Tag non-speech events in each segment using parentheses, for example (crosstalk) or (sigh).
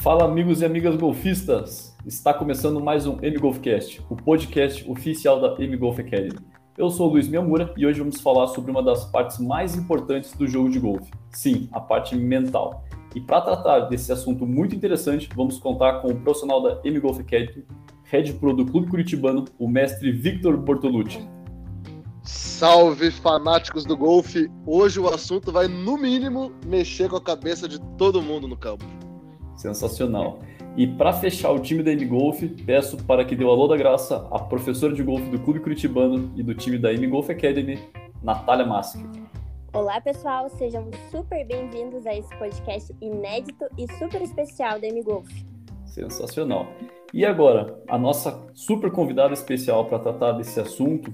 Fala amigos e amigas golfistas! Está começando mais um M-Golfcast, o podcast oficial da M-Golf Academy. Eu sou o Luiz Miyamura e hoje vamos falar sobre uma das partes mais importantes do jogo de golfe. Sim, a parte mental. E para tratar desse assunto muito interessante, vamos contar com o profissional da M-Golf Academy, Head Pro do Clube Curitibano, o mestre Victor Bortolucci. Salve fanáticos do golfe! Hoje o assunto vai, no mínimo, mexer com a cabeça de todo mundo no campo. Sensacional. E para fechar o time da M-Golf, peço para que dê o alô da graça a professora de golfe do Clube Curitibano e do time da M-Golf Academy, Natália Maschi. Olá, pessoal, sejam super bem-vindos a esse podcast inédito e super especial da M-Golf. Sensacional. E agora, a nossa super convidada especial para tratar desse assunto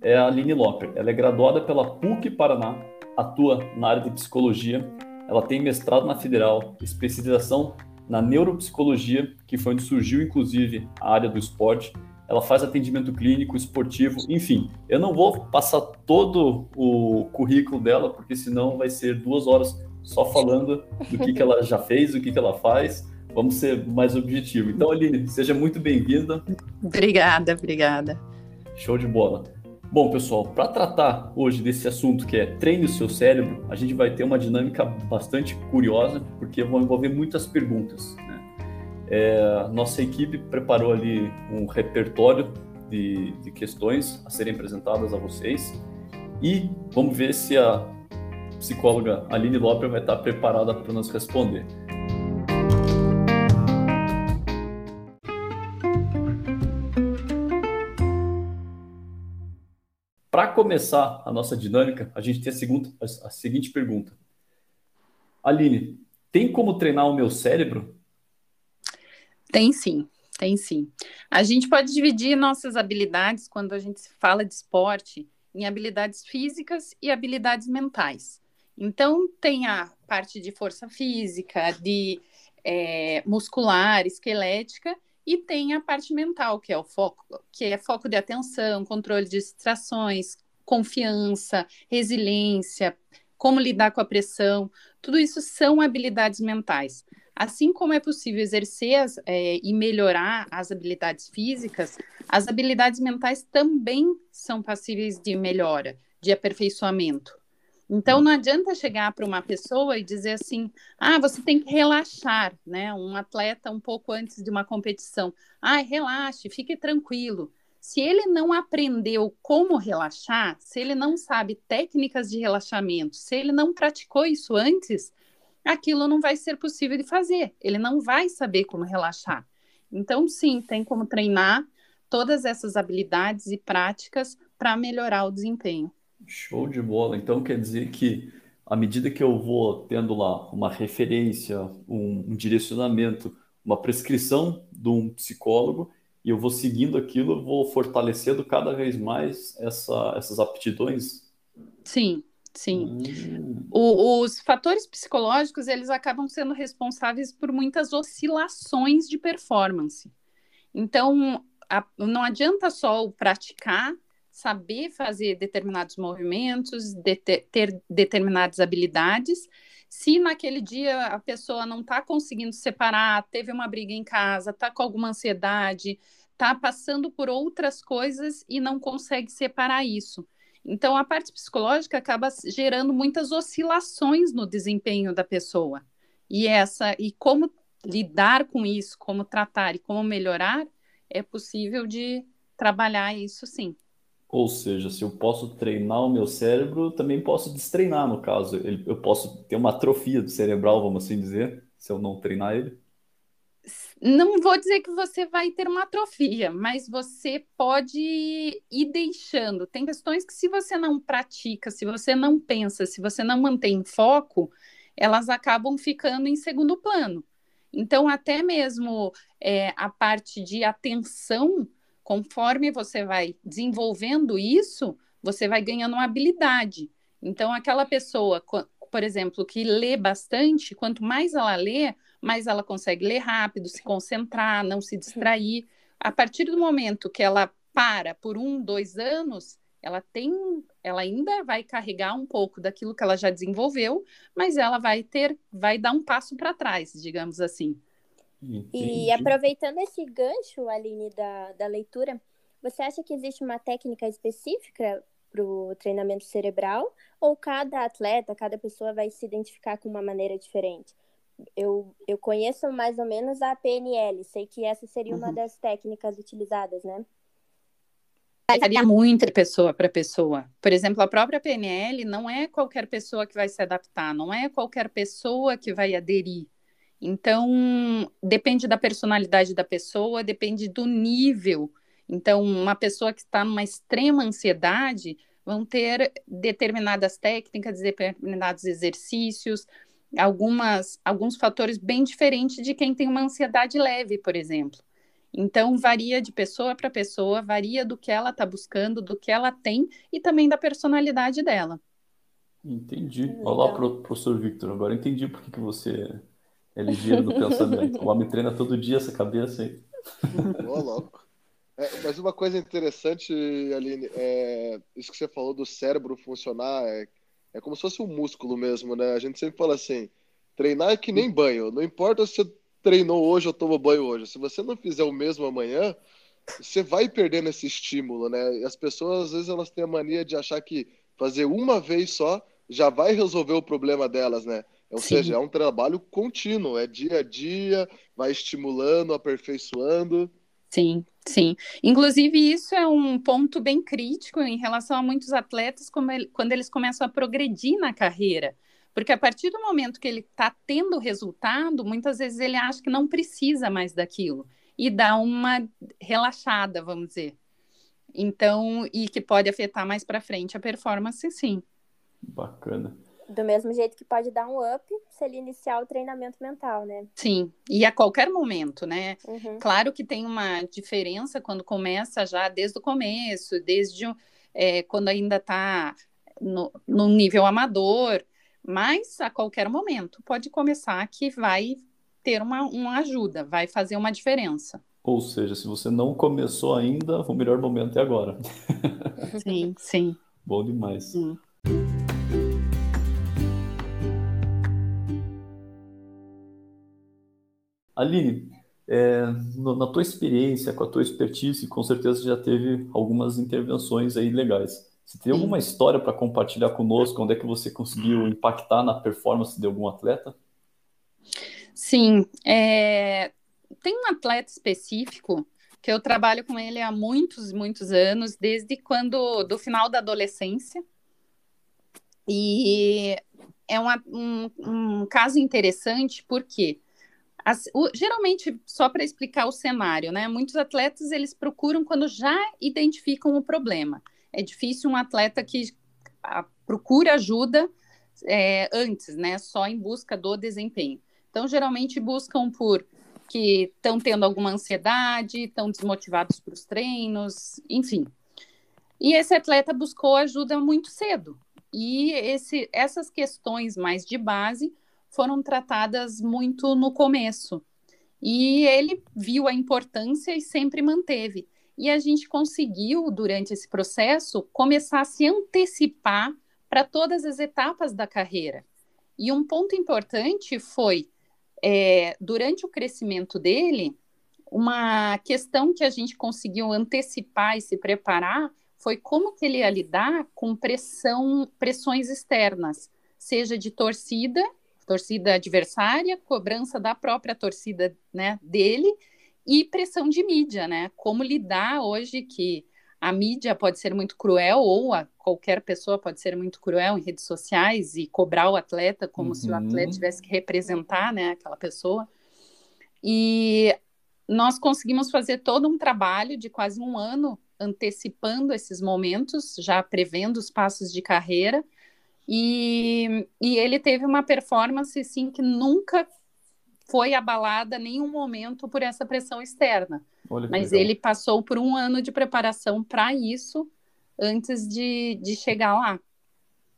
é a Aline Loper. Ela é graduada pela PUC Paraná, atua na área de psicologia. Ela tem mestrado na Federal, especialização na neuropsicologia, que foi onde surgiu inclusive a área do esporte. Ela faz atendimento clínico, esportivo, enfim. Eu não vou passar todo o currículo dela, porque senão vai ser duas horas só falando do que, que ela já fez, o que, que ela faz. Vamos ser mais objetivo. Então, Aline, seja muito bem-vinda. Obrigada, obrigada. Show de bola. Bom, pessoal, para tratar hoje desse assunto que é treine o seu cérebro, a gente vai ter uma dinâmica bastante curiosa, porque vão envolver muitas perguntas. Né? É, nossa equipe preparou ali um repertório de, de questões a serem apresentadas a vocês e vamos ver se a psicóloga Aline Loper vai estar preparada para nos responder. Para começar a nossa dinâmica, a gente tem a, segunda, a seguinte pergunta. Aline, tem como treinar o meu cérebro? Tem sim, tem sim. A gente pode dividir nossas habilidades quando a gente fala de esporte em habilidades físicas e habilidades mentais. Então, tem a parte de força física, de é, muscular, esquelética, e tem a parte mental, que é o foco, que é foco de atenção, controle de distrações, confiança, resiliência, como lidar com a pressão. Tudo isso são habilidades mentais. Assim como é possível exercer as, é, e melhorar as habilidades físicas, as habilidades mentais também são passíveis de melhora, de aperfeiçoamento. Então, não adianta chegar para uma pessoa e dizer assim: ah, você tem que relaxar, né? Um atleta um pouco antes de uma competição. Ah, relaxe, fique tranquilo. Se ele não aprendeu como relaxar, se ele não sabe técnicas de relaxamento, se ele não praticou isso antes, aquilo não vai ser possível de fazer. Ele não vai saber como relaxar. Então, sim, tem como treinar todas essas habilidades e práticas para melhorar o desempenho. Show de bola. Então quer dizer que à medida que eu vou tendo lá uma referência, um, um direcionamento, uma prescrição de um psicólogo, e eu vou seguindo aquilo, eu vou fortalecendo cada vez mais essa, essas aptidões? Sim, sim. Hum. O, os fatores psicológicos, eles acabam sendo responsáveis por muitas oscilações de performance. Então, a, não adianta só o praticar saber fazer determinados movimentos, de ter, ter determinadas habilidades. Se naquele dia a pessoa não está conseguindo separar, teve uma briga em casa, está com alguma ansiedade, está passando por outras coisas e não consegue separar isso. Então, a parte psicológica acaba gerando muitas oscilações no desempenho da pessoa. E essa e como lidar com isso, como tratar e como melhorar, é possível de trabalhar isso sim. Ou seja, se eu posso treinar o meu cérebro, também posso destreinar, no caso. Eu posso ter uma atrofia cerebral, vamos assim dizer, se eu não treinar ele. Não vou dizer que você vai ter uma atrofia, mas você pode ir deixando. Tem questões que, se você não pratica, se você não pensa, se você não mantém foco, elas acabam ficando em segundo plano. Então, até mesmo é, a parte de atenção Conforme você vai desenvolvendo isso, você vai ganhando uma habilidade. Então, aquela pessoa, por exemplo, que lê bastante, quanto mais ela lê, mais ela consegue ler rápido, se concentrar, não se distrair. A partir do momento que ela para por um, dois anos, ela tem, ela ainda vai carregar um pouco daquilo que ela já desenvolveu, mas ela vai ter, vai dar um passo para trás, digamos assim. Entendi. E aproveitando esse gancho, Aline, da, da leitura, você acha que existe uma técnica específica para o treinamento cerebral? Ou cada atleta, cada pessoa vai se identificar com uma maneira diferente? Eu, eu conheço mais ou menos a PNL, sei que essa seria uma Uhum. das técnicas utilizadas, né? Varia muito de pessoa para pessoa. Por exemplo, a própria PNL não é qualquer pessoa que vai se adaptar, não é qualquer pessoa que vai aderir. Então, depende da personalidade da pessoa, depende do nível. Então, uma pessoa que está numa extrema ansiedade vão ter determinadas técnicas, determinados exercícios, algumas, alguns fatores bem diferentes de quem tem uma ansiedade leve, por exemplo. Então, varia de pessoa para pessoa, varia do que ela está buscando, do que ela tem e também da personalidade dela. Entendi. Olá, pro- professor Victor. Agora entendi por que que você é ligeiro no pensamento. O homem treina todo dia essa cabeça aí. Ô, louco. É, mas uma coisa interessante, Aline, é isso que você falou do cérebro funcionar, é, é como se fosse um músculo mesmo, né? A gente sempre fala assim, treinar é que nem banho. Não importa se você treinou hoje ou tomou banho hoje. Se você não fizer o mesmo amanhã, você vai perdendo esse estímulo, né? E as pessoas, às vezes, elas têm a mania de achar que fazer uma vez só já vai resolver o problema delas, né? Ou Sim. seja, é um trabalho contínuo, é dia a dia, vai estimulando, aperfeiçoando. Sim, sim. Inclusive, isso é um ponto bem crítico em relação a muitos atletas como ele- quando eles começam a progredir na carreira. Porque a partir do momento que ele está tendo resultado, muitas vezes ele acha que não precisa mais daquilo e dá uma relaxada, vamos dizer. Então, e que pode afetar mais para frente a performance, sim. Bacana. Do mesmo jeito que pode dar um up se ele iniciar o treinamento mental, né? Sim, e a qualquer momento, né? Uhum. Claro que tem uma diferença quando começa já desde o começo, desde é, quando ainda está no, no nível amador, mas a qualquer momento pode começar que vai ter uma, uma ajuda, vai fazer uma diferença. Ou seja, se você não começou ainda, o melhor momento é agora. Sim, sim. Bom demais. Sim. Aline, é, no- na tua experiência, com a tua expertise, com certeza já teve algumas intervenções aí legais. Você tem Sim. alguma história para compartilhar conosco? Onde é que você conseguiu impactar na performance de algum atleta? Sim, é, tem um atleta específico que eu trabalho com ele há muitos, muitos anos, desde quando, do final da adolescência. E é uma- um, um caso interessante porque as- o- geralmente, só para explicar o cenário, né? Muitos atletas eles procuram quando já identificam o problema. É difícil um atleta que ah, procura ajuda é, antes, né? Só em busca do desempenho. Então, geralmente buscam por que estão tendo alguma ansiedade, estão desmotivados para os treinos, enfim. E esse atleta buscou ajuda muito cedo. E esse, essas questões mais de base foram tratadas muito no começo. E ele viu a importância e sempre manteve. E a gente conseguiu, durante esse processo, começar a se antecipar para todas as etapas da carreira. E um ponto importante foi, é, durante o crescimento dele, uma questão que a gente conseguiu antecipar e se preparar foi como que ele ia lidar com pressão, pressões externas, seja de torcida, torcida adversária, cobrança da própria torcida né, dele e pressão de mídia, né? Como lidar hoje que a mídia pode ser muito cruel ou a, qualquer pessoa pode ser muito cruel em redes sociais e cobrar o atleta como Uhum. se o atleta tivesse que representar, né, aquela pessoa. E nós conseguimos fazer todo um trabalho de quase um ano antecipando esses momentos, já prevendo os passos de carreira. E, e ele teve uma performance assim que nunca foi abalada em nenhum momento por essa pressão externa. Mas legal. ele passou por um ano de preparação para isso antes de, de chegar lá.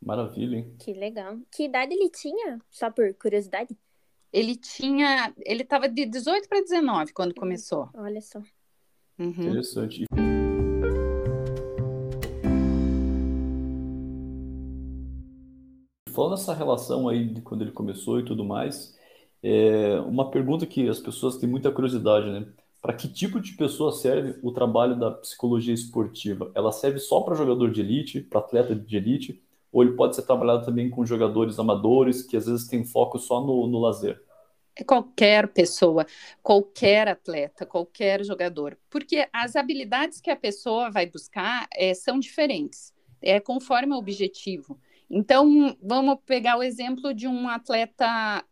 Maravilha, hein? Que legal. Que idade ele tinha? Só por curiosidade? Ele tinha, ele estava de 18 para 19 quando começou. Olha só. Uhum. Interessante. Falando nessa relação aí de quando ele começou e tudo mais, É uma pergunta que as pessoas têm muita curiosidade, né? Para que tipo de pessoa serve o trabalho da psicologia esportiva? Ela serve só para jogador de elite, para atleta de elite, ou ele pode ser trabalhado também com jogadores amadores que às vezes têm foco só no, no lazer? É qualquer pessoa, qualquer atleta, qualquer jogador, porque as habilidades que a pessoa vai buscar é, são diferentes, é conforme o objetivo. Então, vamos pegar o exemplo de um atleta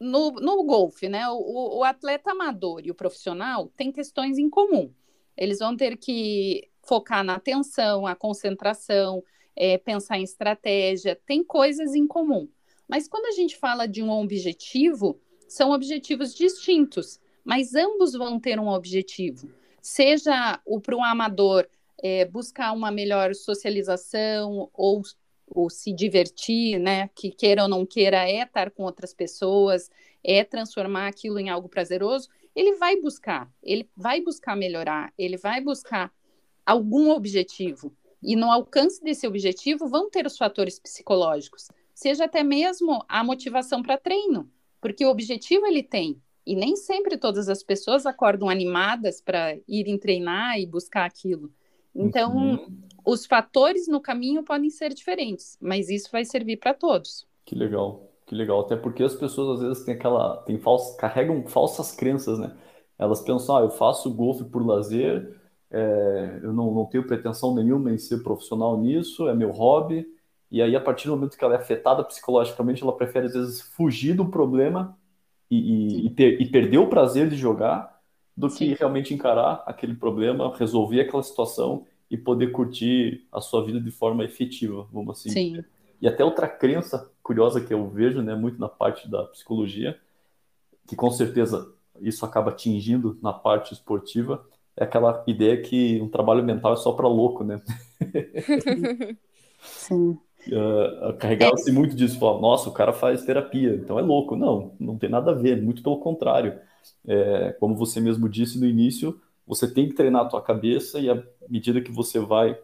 no, no golfe, né? O, o, atleta amador e o profissional têm questões em comum. Eles vão ter que focar na atenção, a concentração, é, pensar em estratégia, tem coisas em comum. Mas quando a gente fala de um objetivo, são objetivos distintos, mas ambos vão ter um objetivo. Seja o para um amador é, buscar uma melhor socialização ou ou se divertir, né? Que queira ou não queira é estar com outras pessoas, é transformar aquilo em algo prazeroso, ele vai buscar, ele vai buscar melhorar, ele vai buscar algum objetivo. E no alcance desse objetivo vão ter os fatores psicológicos, seja até mesmo a motivação para treino, porque o objetivo ele tem. E nem sempre todas as pessoas acordam animadas para irem treinar e buscar aquilo. Então, uhum. Os fatores no caminho podem ser diferentes, mas isso vai servir para todos. Que legal, que legal. Até porque as pessoas às vezes têm aquela, têm falsas, carregam falsas crenças, né? Elas pensam, ah, eu faço golfe por lazer, é, eu não, não tenho pretensão nenhuma em ser profissional nisso, é meu hobby. E aí, a partir do momento que ela é afetada psicologicamente, ela prefere às vezes fugir do problema e, e, e, ter, e perder o prazer de jogar do Sim. que realmente encarar aquele problema, resolver aquela situação e poder curtir a sua vida de forma efetiva, vamos assim Sim. E até outra crença curiosa que eu vejo, né, muito na parte da psicologia, que com certeza isso acaba atingindo na parte esportiva, é aquela ideia que um trabalho mental é só para louco, né? (laughs) Sim. Uh, Carregava-se é. muito disso, falar, nossa, o cara faz terapia, então é louco. Não, não tem nada a ver, muito pelo contrário. É, como você mesmo disse no início, você tem que treinar a tua cabeça e à medida que você vai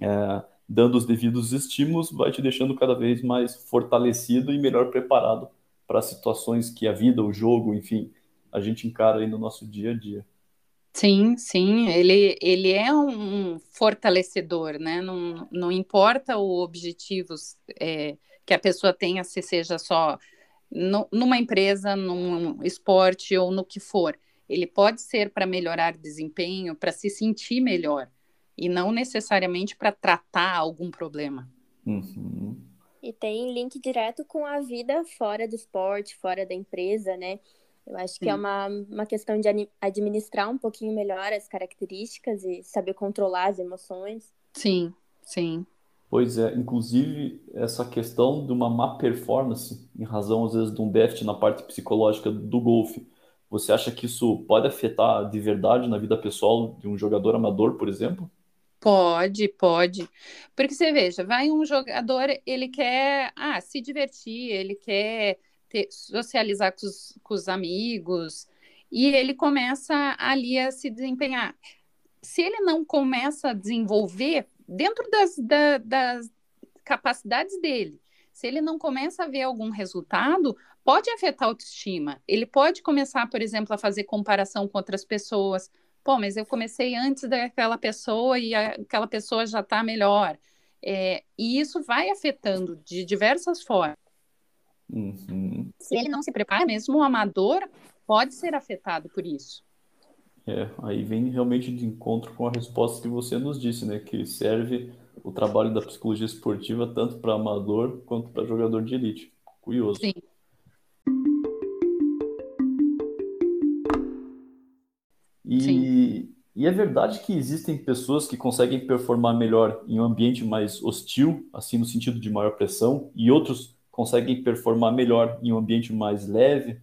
é, dando os devidos estímulos, vai te deixando cada vez mais fortalecido e melhor preparado para situações que a vida, o jogo, enfim, a gente encara aí no nosso dia a dia. Sim, sim, ele, ele é um fortalecedor, né? Não, não importa o objetivo é, que a pessoa tenha, se seja só no, numa empresa, num esporte ou no que for. Ele pode ser para melhorar desempenho, para se sentir melhor, e não necessariamente para tratar algum problema. Uhum. E tem link direto com a vida fora do esporte, fora da empresa, né? Eu acho Sim. que é uma, uma questão de administrar um pouquinho melhor as características e saber controlar as emoções. Sim, sim. Pois é, inclusive essa questão de uma má performance, em razão às vezes de um déficit na parte psicológica do golfe, você acha que isso pode afetar de verdade na vida pessoal de um jogador amador, por exemplo? Pode, pode. Porque você veja, vai um jogador, ele quer ah, se divertir, ele quer ter, socializar com os, com os amigos, e ele começa ali a se desempenhar. Se ele não começa a desenvolver dentro das, da, das capacidades dele. Se ele não começa a ver algum resultado, pode afetar a autoestima. Ele pode começar, por exemplo, a fazer comparação com outras pessoas. Pô, mas eu comecei antes daquela pessoa e aquela pessoa já está melhor. É, e isso vai afetando de diversas formas. Uhum. Se ele não se prepara, mesmo o amador pode ser afetado por isso. É, aí vem realmente de encontro com a resposta que você nos disse, né? Que serve o trabalho da psicologia esportiva tanto para amador quanto para jogador de elite. Curioso. Sim. E, Sim. e é verdade que existem pessoas que conseguem performar melhor em um ambiente mais hostil, assim no sentido de maior pressão, e outros conseguem performar melhor em um ambiente mais leve?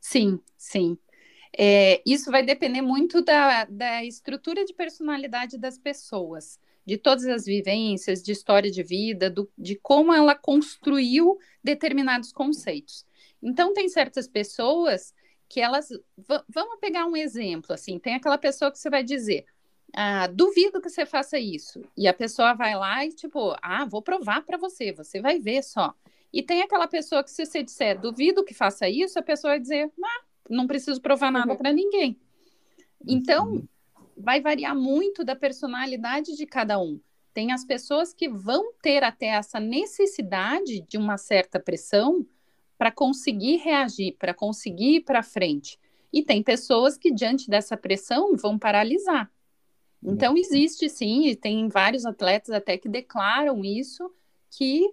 Sim, sim. É, isso vai depender muito da, da estrutura de personalidade das pessoas, de todas as vivências, de história de vida, do, de como ela construiu determinados conceitos. Então, tem certas pessoas que elas. Vamos pegar um exemplo, assim, tem aquela pessoa que você vai dizer. Ah, duvido que você faça isso. E a pessoa vai lá e, tipo, ah, vou provar para você, você vai ver só. E tem aquela pessoa que, se você disser, duvido que faça isso, a pessoa vai dizer, ah, não preciso provar nada para ninguém. Então. Vai variar muito da personalidade de cada um. Tem as pessoas que vão ter até essa necessidade de uma certa pressão para conseguir reagir, para conseguir ir para frente. E tem pessoas que, diante dessa pressão, vão paralisar. Então, existe sim, e tem vários atletas até que declaram isso, que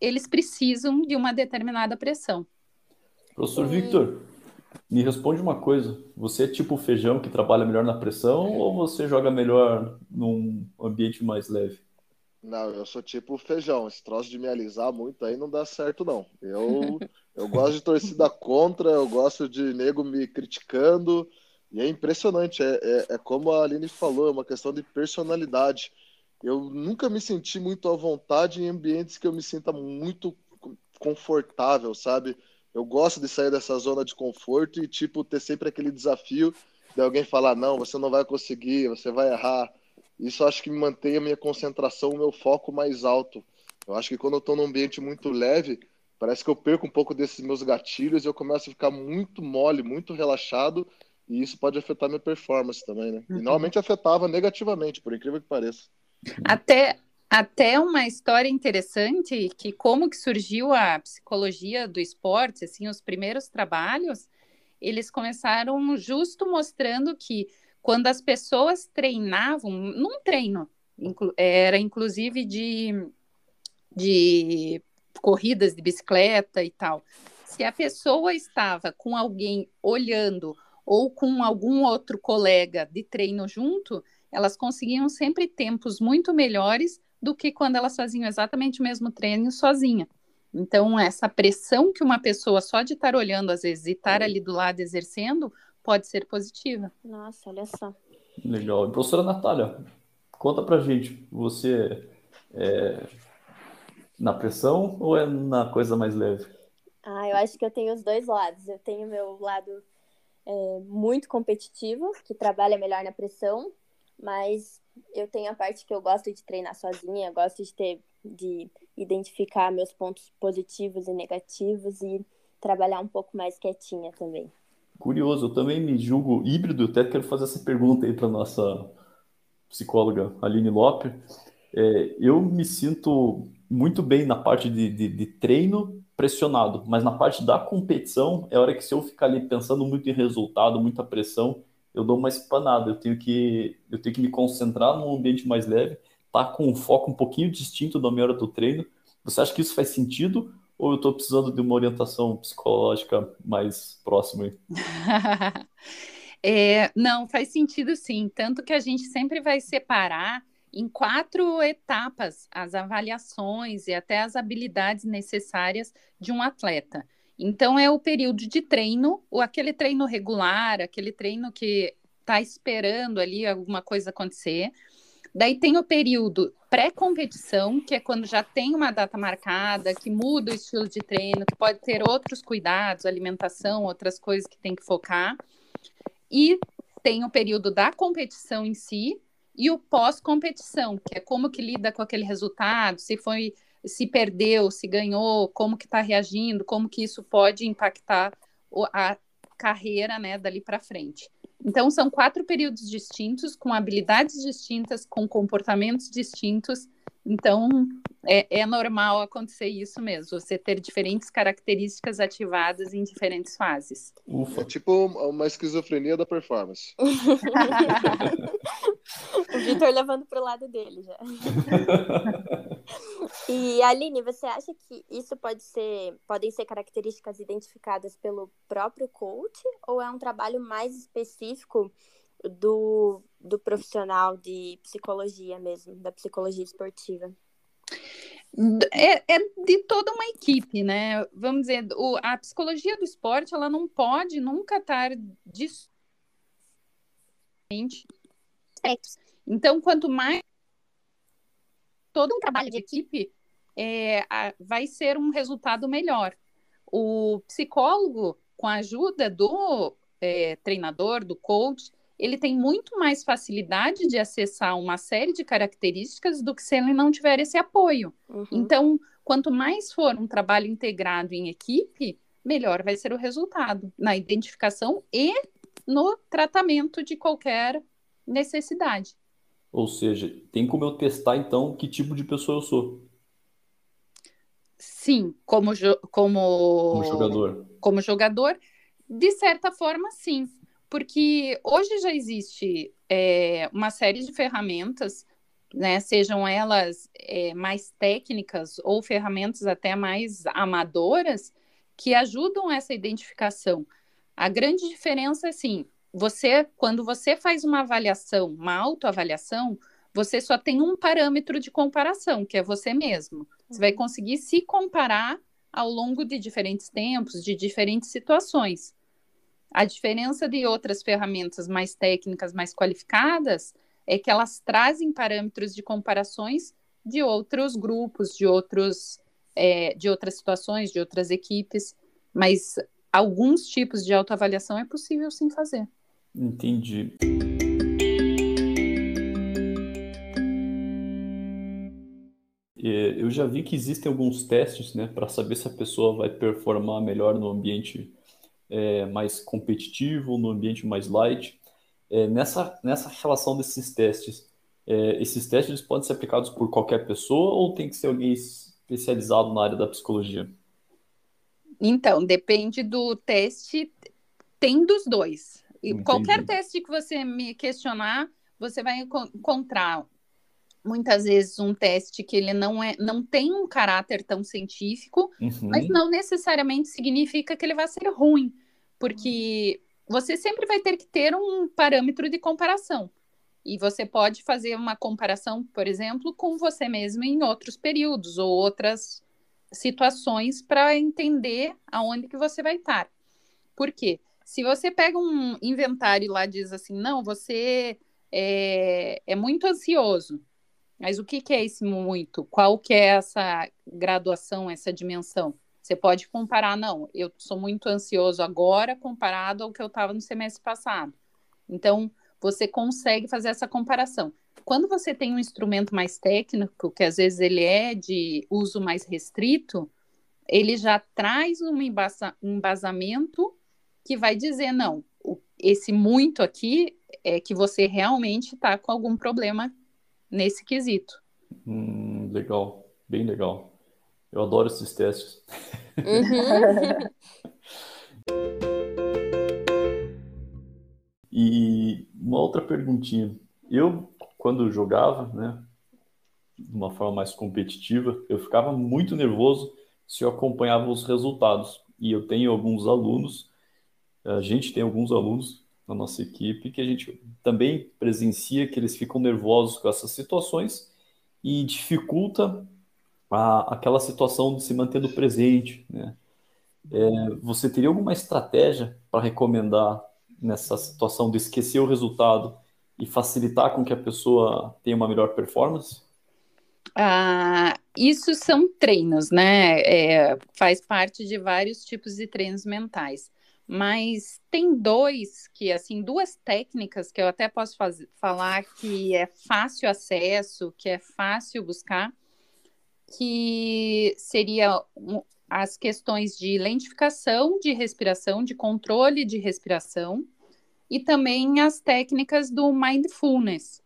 eles precisam de uma determinada pressão. Professor Victor, me responde uma coisa. Você é tipo feijão que trabalha melhor na pressão ou você joga melhor num ambiente mais leve? Não, eu sou tipo feijão. Esse troço de me alisar muito aí não dá certo, não. Eu, eu gosto de torcida contra, eu gosto de nego me criticando. E é impressionante. É, é, é como a Aline falou, é uma questão de personalidade. Eu nunca me senti muito à vontade em ambientes que eu me sinta muito confortável, sabe? Eu gosto de sair dessa zona de conforto e, tipo, ter sempre aquele desafio de alguém falar: não, você não vai conseguir, você vai errar. Isso acho que mantém a minha concentração, o meu foco mais alto. Eu acho que quando eu estou num ambiente muito leve, parece que eu perco um pouco desses meus gatilhos e eu começo a ficar muito mole, muito relaxado, e isso pode afetar minha performance também, né? E uhum. normalmente afetava negativamente, por incrível que pareça. Até, até uma história interessante que como que surgiu a psicologia do esporte, assim, os primeiros trabalhos, eles começaram justo mostrando que quando as pessoas treinavam, num treino, inclu, era inclusive de, de corridas de bicicleta e tal, se a pessoa estava com alguém olhando ou com algum outro colega de treino junto, elas conseguiam sempre tempos muito melhores do que quando elas faziam exatamente o mesmo treino sozinha. Então, essa pressão que uma pessoa só de estar olhando, às vezes, e estar ali do lado exercendo, pode ser positiva. Nossa, olha só. Legal. E, professora Natália, conta pra gente, você é na pressão ou é na coisa mais leve? Ah, eu acho que eu tenho os dois lados. Eu tenho meu lado é, muito competitivo, que trabalha melhor na pressão, mas eu tenho a parte que eu gosto de treinar sozinha, gosto de ter de identificar meus pontos positivos e negativos e trabalhar um pouco mais quietinha também. Curioso, eu também me julgo híbrido, até quero fazer essa pergunta aí para nossa psicóloga Aline Lope. É, eu me sinto muito bem na parte de, de, de, treino pressionado, mas na parte da competição é hora que se eu ficar ali pensando muito em resultado, muita pressão, eu dou uma espanada. Eu tenho que, eu tenho que me concentrar num ambiente mais leve, tá com um foco um pouquinho distinto da minha hora do treino. Você acha que isso faz sentido? Ou eu estou precisando de uma orientação psicológica mais próxima (laughs) é, não, faz sentido sim. Tanto que a gente sempre vai separar em quatro etapas as avaliações e até as habilidades necessárias de um atleta. Então, é o período de treino, ou aquele treino regular, aquele treino que está esperando ali alguma coisa acontecer. Daí tem o período pré-competição, que é quando já tem uma data marcada, que muda o estilo de treino, que pode ter outros cuidados, alimentação, outras coisas que tem que focar. E tem o período da competição em si e o pós-competição, que é como que lida com aquele resultado, se foi se perdeu, se ganhou, como que está reagindo, como que isso pode impactar a carreira, né, dali para frente. Então são quatro períodos distintos, com habilidades distintas, com comportamentos distintos. Então é, é normal acontecer isso mesmo, você ter diferentes características ativadas em diferentes fases. Ufa. É tipo uma esquizofrenia da performance. (laughs) o Vitor levando para o lado dele já. (laughs) e Aline, você acha que isso pode ser, podem ser características identificadas pelo próprio coach ou é um trabalho mais específico do, do profissional de psicologia mesmo, da psicologia esportiva? É, é, de toda uma equipe, né? Vamos dizer, o, a psicologia do esporte ela não pode nunca estar diferente. Então, quanto mais todo um trabalho de equipe, é, a, vai ser um resultado melhor. O psicólogo, com a ajuda do é, treinador, do coach, ele tem muito mais facilidade de acessar uma série de características do que se ele não tiver esse apoio. Uhum. Então, quanto mais for um trabalho integrado em equipe, melhor vai ser o resultado na identificação e no tratamento de qualquer necessidade. Ou seja, tem como eu testar então que tipo de pessoa eu sou? Sim, como, como, como jogador. Como jogador, de certa forma, sim. Porque hoje já existe é, uma série de ferramentas, né, sejam elas é, mais técnicas ou ferramentas até mais amadoras, que ajudam essa identificação. A grande diferença é assim, você, quando você faz uma avaliação, uma autoavaliação, você só tem um parâmetro de comparação, que é você mesmo. Você vai uhum. conseguir se comparar ao longo de diferentes tempos, de diferentes situações. A diferença de outras ferramentas mais técnicas, mais qualificadas, é que elas trazem parâmetros de comparações de outros grupos, de outros, é, de outras situações, de outras equipes, mas alguns tipos de autoavaliação é possível sim fazer. Entendi. É, eu já vi que existem alguns testes, né, para saber se a pessoa vai performar melhor no ambiente é, mais competitivo, no ambiente mais light. É, nessa, nessa relação desses testes, é, esses testes podem ser aplicados por qualquer pessoa ou tem que ser alguém especializado na área da psicologia? Então, depende do teste, tem dos dois. E qualquer teste que você me questionar, você vai encontrar muitas vezes um teste que ele não é não tem um caráter tão científico, uhum. mas não necessariamente significa que ele vai ser ruim, porque você sempre vai ter que ter um parâmetro de comparação. E você pode fazer uma comparação, por exemplo, com você mesmo em outros períodos ou outras situações para entender aonde que você vai estar. Por quê? Se você pega um inventário e lá diz assim, não, você é, é muito ansioso. Mas o que, que é esse muito? Qual que é essa graduação, essa dimensão? Você pode comparar, não, eu sou muito ansioso agora comparado ao que eu estava no semestre passado. Então, você consegue fazer essa comparação. Quando você tem um instrumento mais técnico, que às vezes ele é de uso mais restrito, ele já traz um embasamento que vai dizer, não, esse muito aqui é que você realmente está com algum problema nesse quesito. Hum, legal, bem legal. Eu adoro esses testes. Uhum. (laughs) e uma outra perguntinha. Eu, quando jogava, né, de uma forma mais competitiva, eu ficava muito nervoso se eu acompanhava os resultados. E eu tenho alguns alunos a gente tem alguns alunos na nossa equipe que a gente também presencia que eles ficam nervosos com essas situações e dificulta a, aquela situação de se manter no presente, né? É, você teria alguma estratégia para recomendar nessa situação de esquecer o resultado e facilitar com que a pessoa tenha uma melhor performance? Ah, isso são treinos, né? É, faz parte de vários tipos de treinos mentais. Mas tem dois que, assim, duas técnicas que eu até posso fazer, falar que é fácil acesso, que é fácil buscar, que seria as questões de lentificação de respiração, de controle de respiração, e também as técnicas do mindfulness,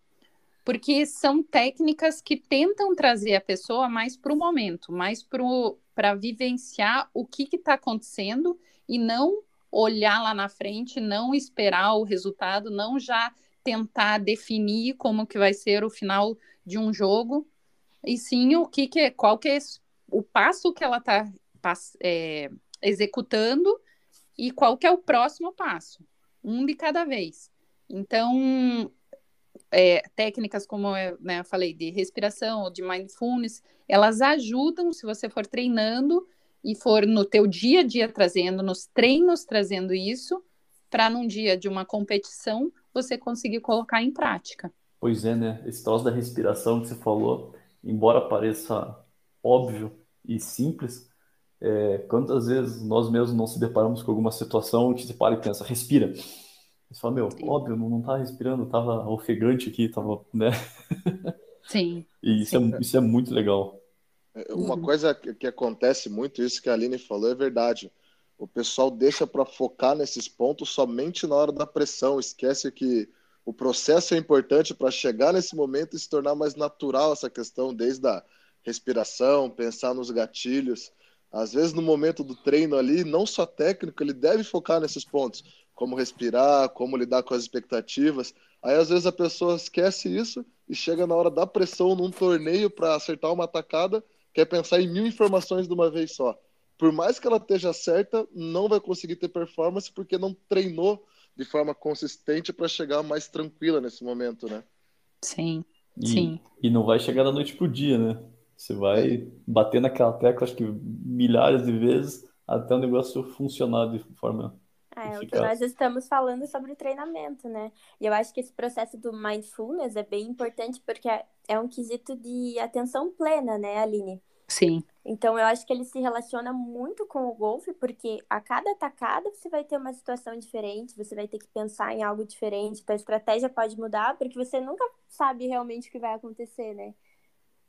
porque são técnicas que tentam trazer a pessoa mais para o momento, mais para vivenciar o que está acontecendo e não olhar lá na frente, não esperar o resultado, não já tentar definir como que vai ser o final de um jogo, e sim o que, que é, qual que é o passo que ela está é, executando e qual que é o próximo passo, um de cada vez. Então, é, técnicas como eu, né, eu falei de respiração ou de mindfulness, elas ajudam se você for treinando e for no teu dia a dia trazendo, nos treinos trazendo isso, para num dia de uma competição você conseguir colocar em prática. Pois é, né? Esse troço da respiração que você falou, embora pareça óbvio e simples, é, quantas vezes nós mesmos não se deparamos com alguma situação que você para e pensa, respira. Você fala, meu, Sim. óbvio, não, não tá respirando, tava ofegante aqui, tava, né? Sim. (laughs) e isso, é Sim. É, isso é muito legal. Uma uhum. coisa que acontece muito, isso que a Aline falou, é verdade. O pessoal deixa para focar nesses pontos somente na hora da pressão, esquece que o processo é importante para chegar nesse momento e se tornar mais natural essa questão, desde a respiração, pensar nos gatilhos. Às vezes, no momento do treino ali, não só técnico, ele deve focar nesses pontos, como respirar, como lidar com as expectativas. Aí, às vezes, a pessoa esquece isso e chega na hora da pressão num torneio para acertar uma atacada, quer pensar em mil informações de uma vez só. Por mais que ela esteja certa, não vai conseguir ter performance porque não treinou de forma consistente para chegar mais tranquila nesse momento, né? Sim, e, sim. E não vai chegar da noite pro dia, né? Você vai é. bater naquela tecla, acho que milhares de vezes, até o negócio funcionar de forma. É, o que nós estamos falando sobre o treinamento, né? E eu acho que esse processo do mindfulness é bem importante porque é, é um quesito de atenção plena, né, Aline? Sim. Então eu acho que ele se relaciona muito com o golfe, porque a cada atacada você vai ter uma situação diferente, você vai ter que pensar em algo diferente, a estratégia pode mudar, porque você nunca sabe realmente o que vai acontecer, né?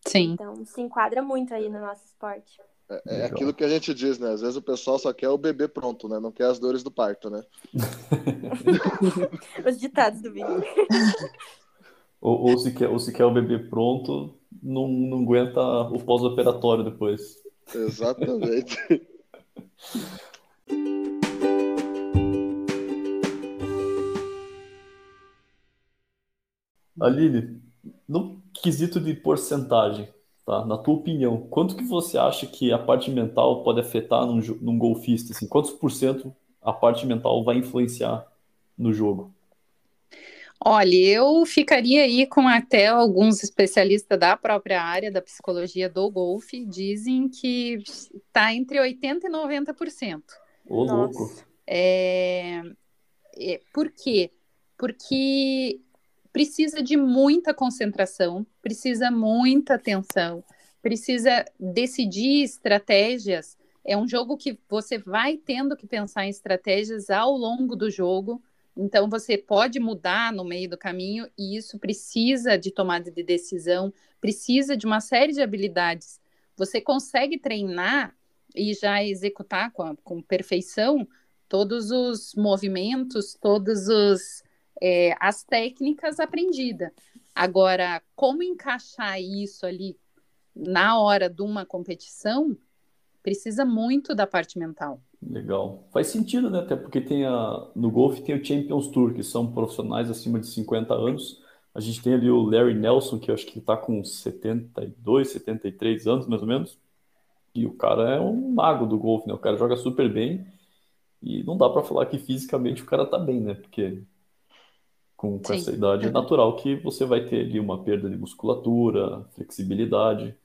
Sim. Então se enquadra muito aí no nosso esporte. É, é aquilo que a gente diz, né? Às vezes o pessoal só quer o bebê pronto, né? Não quer as dores do parto, né? (laughs) Os ditados do vídeo. (laughs) ou, ou, se quer, ou se quer o bebê pronto, não, não aguenta o pós-operatório depois. Exatamente. (laughs) Aline, no quesito de porcentagem, tá? Na tua opinião, quanto que você acha que a parte mental pode afetar num, num golfista? Assim, quantos por cento a parte mental vai influenciar no jogo? Olha, eu ficaria aí com até alguns especialistas da própria área da psicologia do golfe dizem que está entre 80% e 90%. Ô, louco. É... é... Por quê? Porque precisa de muita concentração, precisa muita atenção, precisa decidir estratégias. É um jogo que você vai tendo que pensar em estratégias ao longo do jogo. Então, você pode mudar no meio do caminho, e isso precisa de tomada de decisão, precisa de uma série de habilidades. Você consegue treinar e já executar com, a, com perfeição todos os movimentos, todos os é, as técnicas aprendidas. Agora, como encaixar isso ali na hora de uma competição, precisa muito da parte mental. Legal. Faz sentido, né? Até porque tem a, no golfe tem o Champions Tour, que são profissionais acima de 50 anos. A gente tem ali o Larry Nelson, que eu acho que está com 72, 73 anos, mais ou menos. E o cara é um mago do golfe, né? O cara joga super bem. E não dá para falar que fisicamente o cara tá bem, né? Porque com, com essa idade, é natural que você vai ter ali uma perda de musculatura, flexibilidade,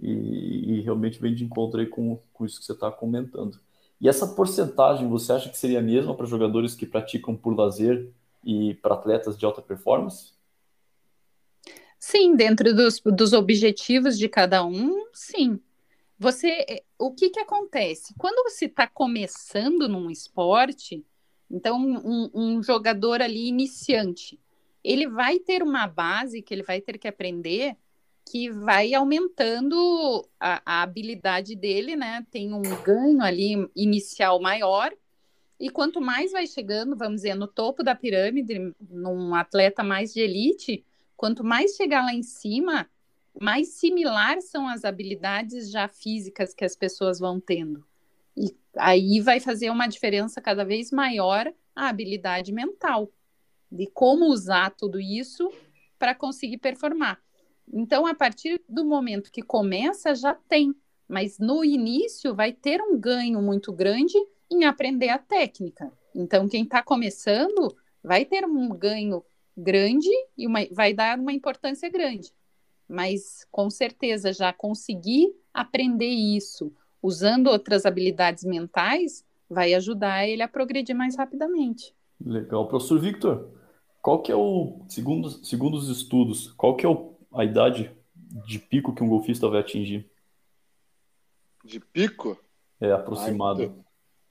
e, e realmente vem de encontro aí com, com isso que você está comentando. E essa porcentagem, você acha que seria a mesma para jogadores que praticam por lazer e para atletas de alta performance? Sim, dentro dos, dos objetivos de cada um, sim. Você, o que que acontece? Quando você está começando num esporte, então, um, um, jogador ali iniciante, ele vai ter uma base que ele vai ter que aprender que vai aumentando a, a, habilidade dele, né? Tem um ganho ali inicial maior. E quanto mais vai chegando, vamos dizer, no topo da pirâmide, num atleta mais de elite, quanto mais chegar lá em cima, mais similar são as habilidades já físicas que as pessoas vão tendo. E aí vai fazer uma diferença cada vez maior a habilidade mental, de como usar tudo isso para conseguir performar. Então, a partir do momento que começa, já tem, mas no início vai ter um ganho muito grande em aprender a técnica. Então, quem está começando vai ter um ganho grande e uma, vai dar uma importância grande. Mas, com certeza, já conseguir aprender isso, usando outras habilidades mentais, vai ajudar ele a progredir mais rapidamente. Legal. Professor Victor, qual que é o, segundo, segundo os estudos, qual que é o, a idade de pico que um golfista vai atingir? De pico? É, aproximado.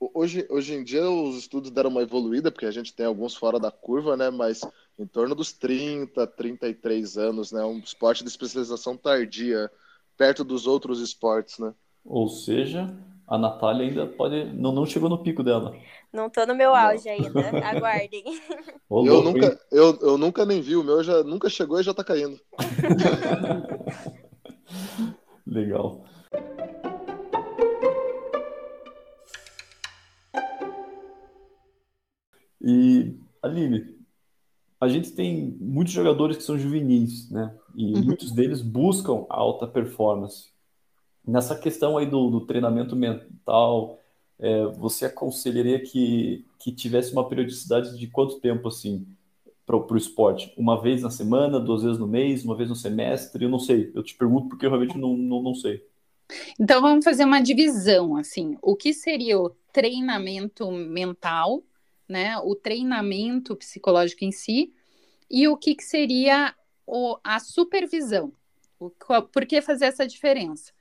Ai, hoje, hoje em dia os estudos deram uma evoluída, porque a gente tem alguns fora da curva, né? Mas em torno dos 30, 33 anos, né? Um esporte de especialização tardia perto dos outros esportes, né? Ou seja, a Natália ainda pode. Não, não chegou no pico dela. Não tô no meu auge ainda. (laughs) Aguardem. Ô, eu, nunca, eu, eu nunca nem vi, o meu já nunca chegou e já tá caindo. (laughs) Legal. E, Aline, a gente tem muitos jogadores que são juvenis, né? E uhum. muitos deles buscam alta performance. Nessa questão aí do, do treinamento mental, é, você aconselharia que, que tivesse uma periodicidade de quanto tempo, assim, para o esporte? Uma vez na semana, duas vezes no mês, uma vez no semestre? Eu não sei. Eu te pergunto porque eu realmente não, não, não sei. Então, vamos fazer uma divisão, assim. O que seria o treinamento mental né, o treinamento psicológico em si, e o que, que seria o, a supervisão. O, por que fazer essa diferença?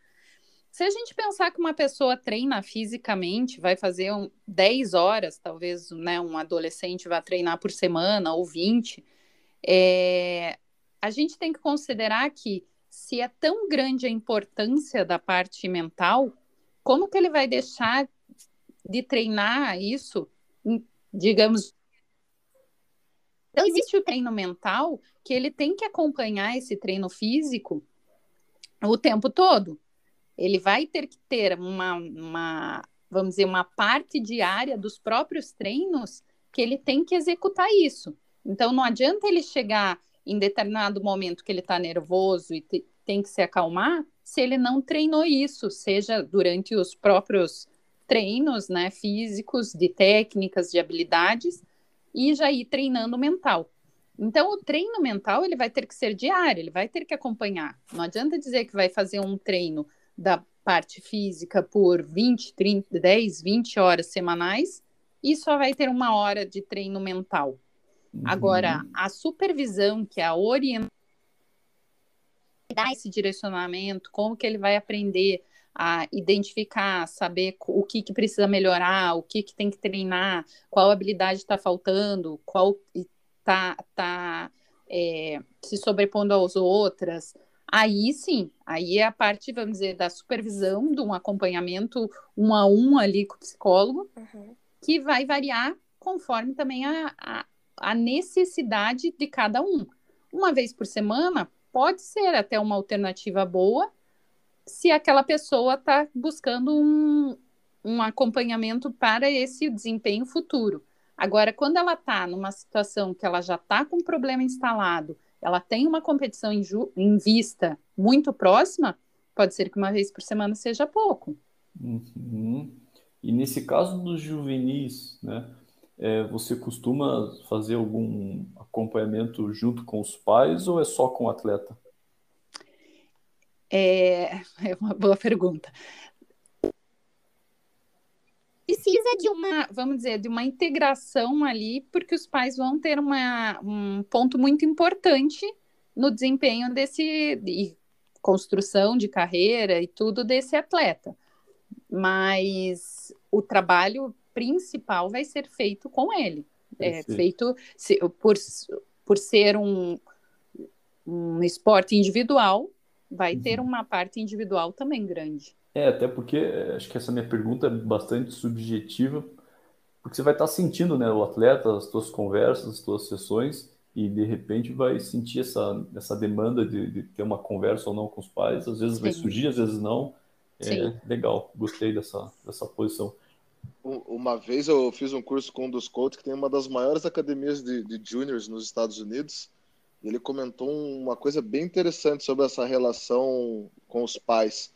Se a gente pensar que uma pessoa treina fisicamente, vai fazer um, 10 horas, talvez né, um adolescente vá treinar por semana ou 20, é, a gente tem que considerar que se é tão grande a importância da parte mental, como que ele vai deixar de treinar isso digamos. Então, existe o treino mental que ele tem que acompanhar esse treino físico o tempo todo. Ele vai ter que ter uma, uma vamos dizer, uma parte diária dos próprios treinos que ele tem que executar isso. Então, não adianta ele chegar em determinado momento que ele está nervoso e te, tem que se acalmar, se ele não treinou isso, seja durante os próprios treinos né, físicos, de técnicas, de habilidades, e já ir treinando mental. Então, o treino mental ele vai ter que ser diário, ele vai ter que acompanhar. Não adianta dizer que vai fazer um treino da parte física por 20, 30, 10, 20 horas semanais e só vai ter uma hora de treino mental. Uhum. Agora, a supervisão, que é a orientação, dar esse direcionamento, como que ele vai aprender a identificar, saber o que, que precisa melhorar, o que, que tem que treinar, qual habilidade está faltando, qual está tá, é, se sobrepondo às outras. Aí sim, aí é a parte, vamos dizer, da supervisão, de um acompanhamento um a um ali com o psicólogo, uhum. que vai variar conforme também a, a, a necessidade de cada um. Uma vez por semana pode ser até uma alternativa boa, se aquela pessoa está buscando um, um acompanhamento para esse desempenho futuro. Agora, quando ela está numa situação que ela já está com um problema instalado, ela tem uma competição em, em, vista muito próxima, pode ser que uma vez por semana seja pouco. Uhum. E nesse caso dos juvenis, né, é, você costuma fazer algum acompanhamento junto com os pais ou é só com o atleta? É, (laughs) é uma boa pergunta. Precisa de uma, vamos dizer, de uma integração ali, porque os pais vão ter uma, um ponto muito importante no desempenho desse de construção de carreira e tudo desse atleta. Mas o trabalho principal vai ser feito com ele. É feito se, por, por ser um, um esporte individual, vai ter uhum. uma parte individual também grande. É, até porque é, acho que essa minha pergunta é bastante subjetiva, porque você vai estar sentindo, né, o atleta, as tuas conversas, as tuas sessões, e de repente vai sentir essa, essa demanda de, de ter uma conversa ou não com os pais. Às vezes Sim. vai surgir, às vezes não. É Sim. legal, gostei dessa, dessa posição. Uma vez eu fiz um curso com um dos coaches que tem uma das maiores academias de, de juniors nos Estados Unidos ele comentou uma coisa bem interessante sobre essa relação com os pais.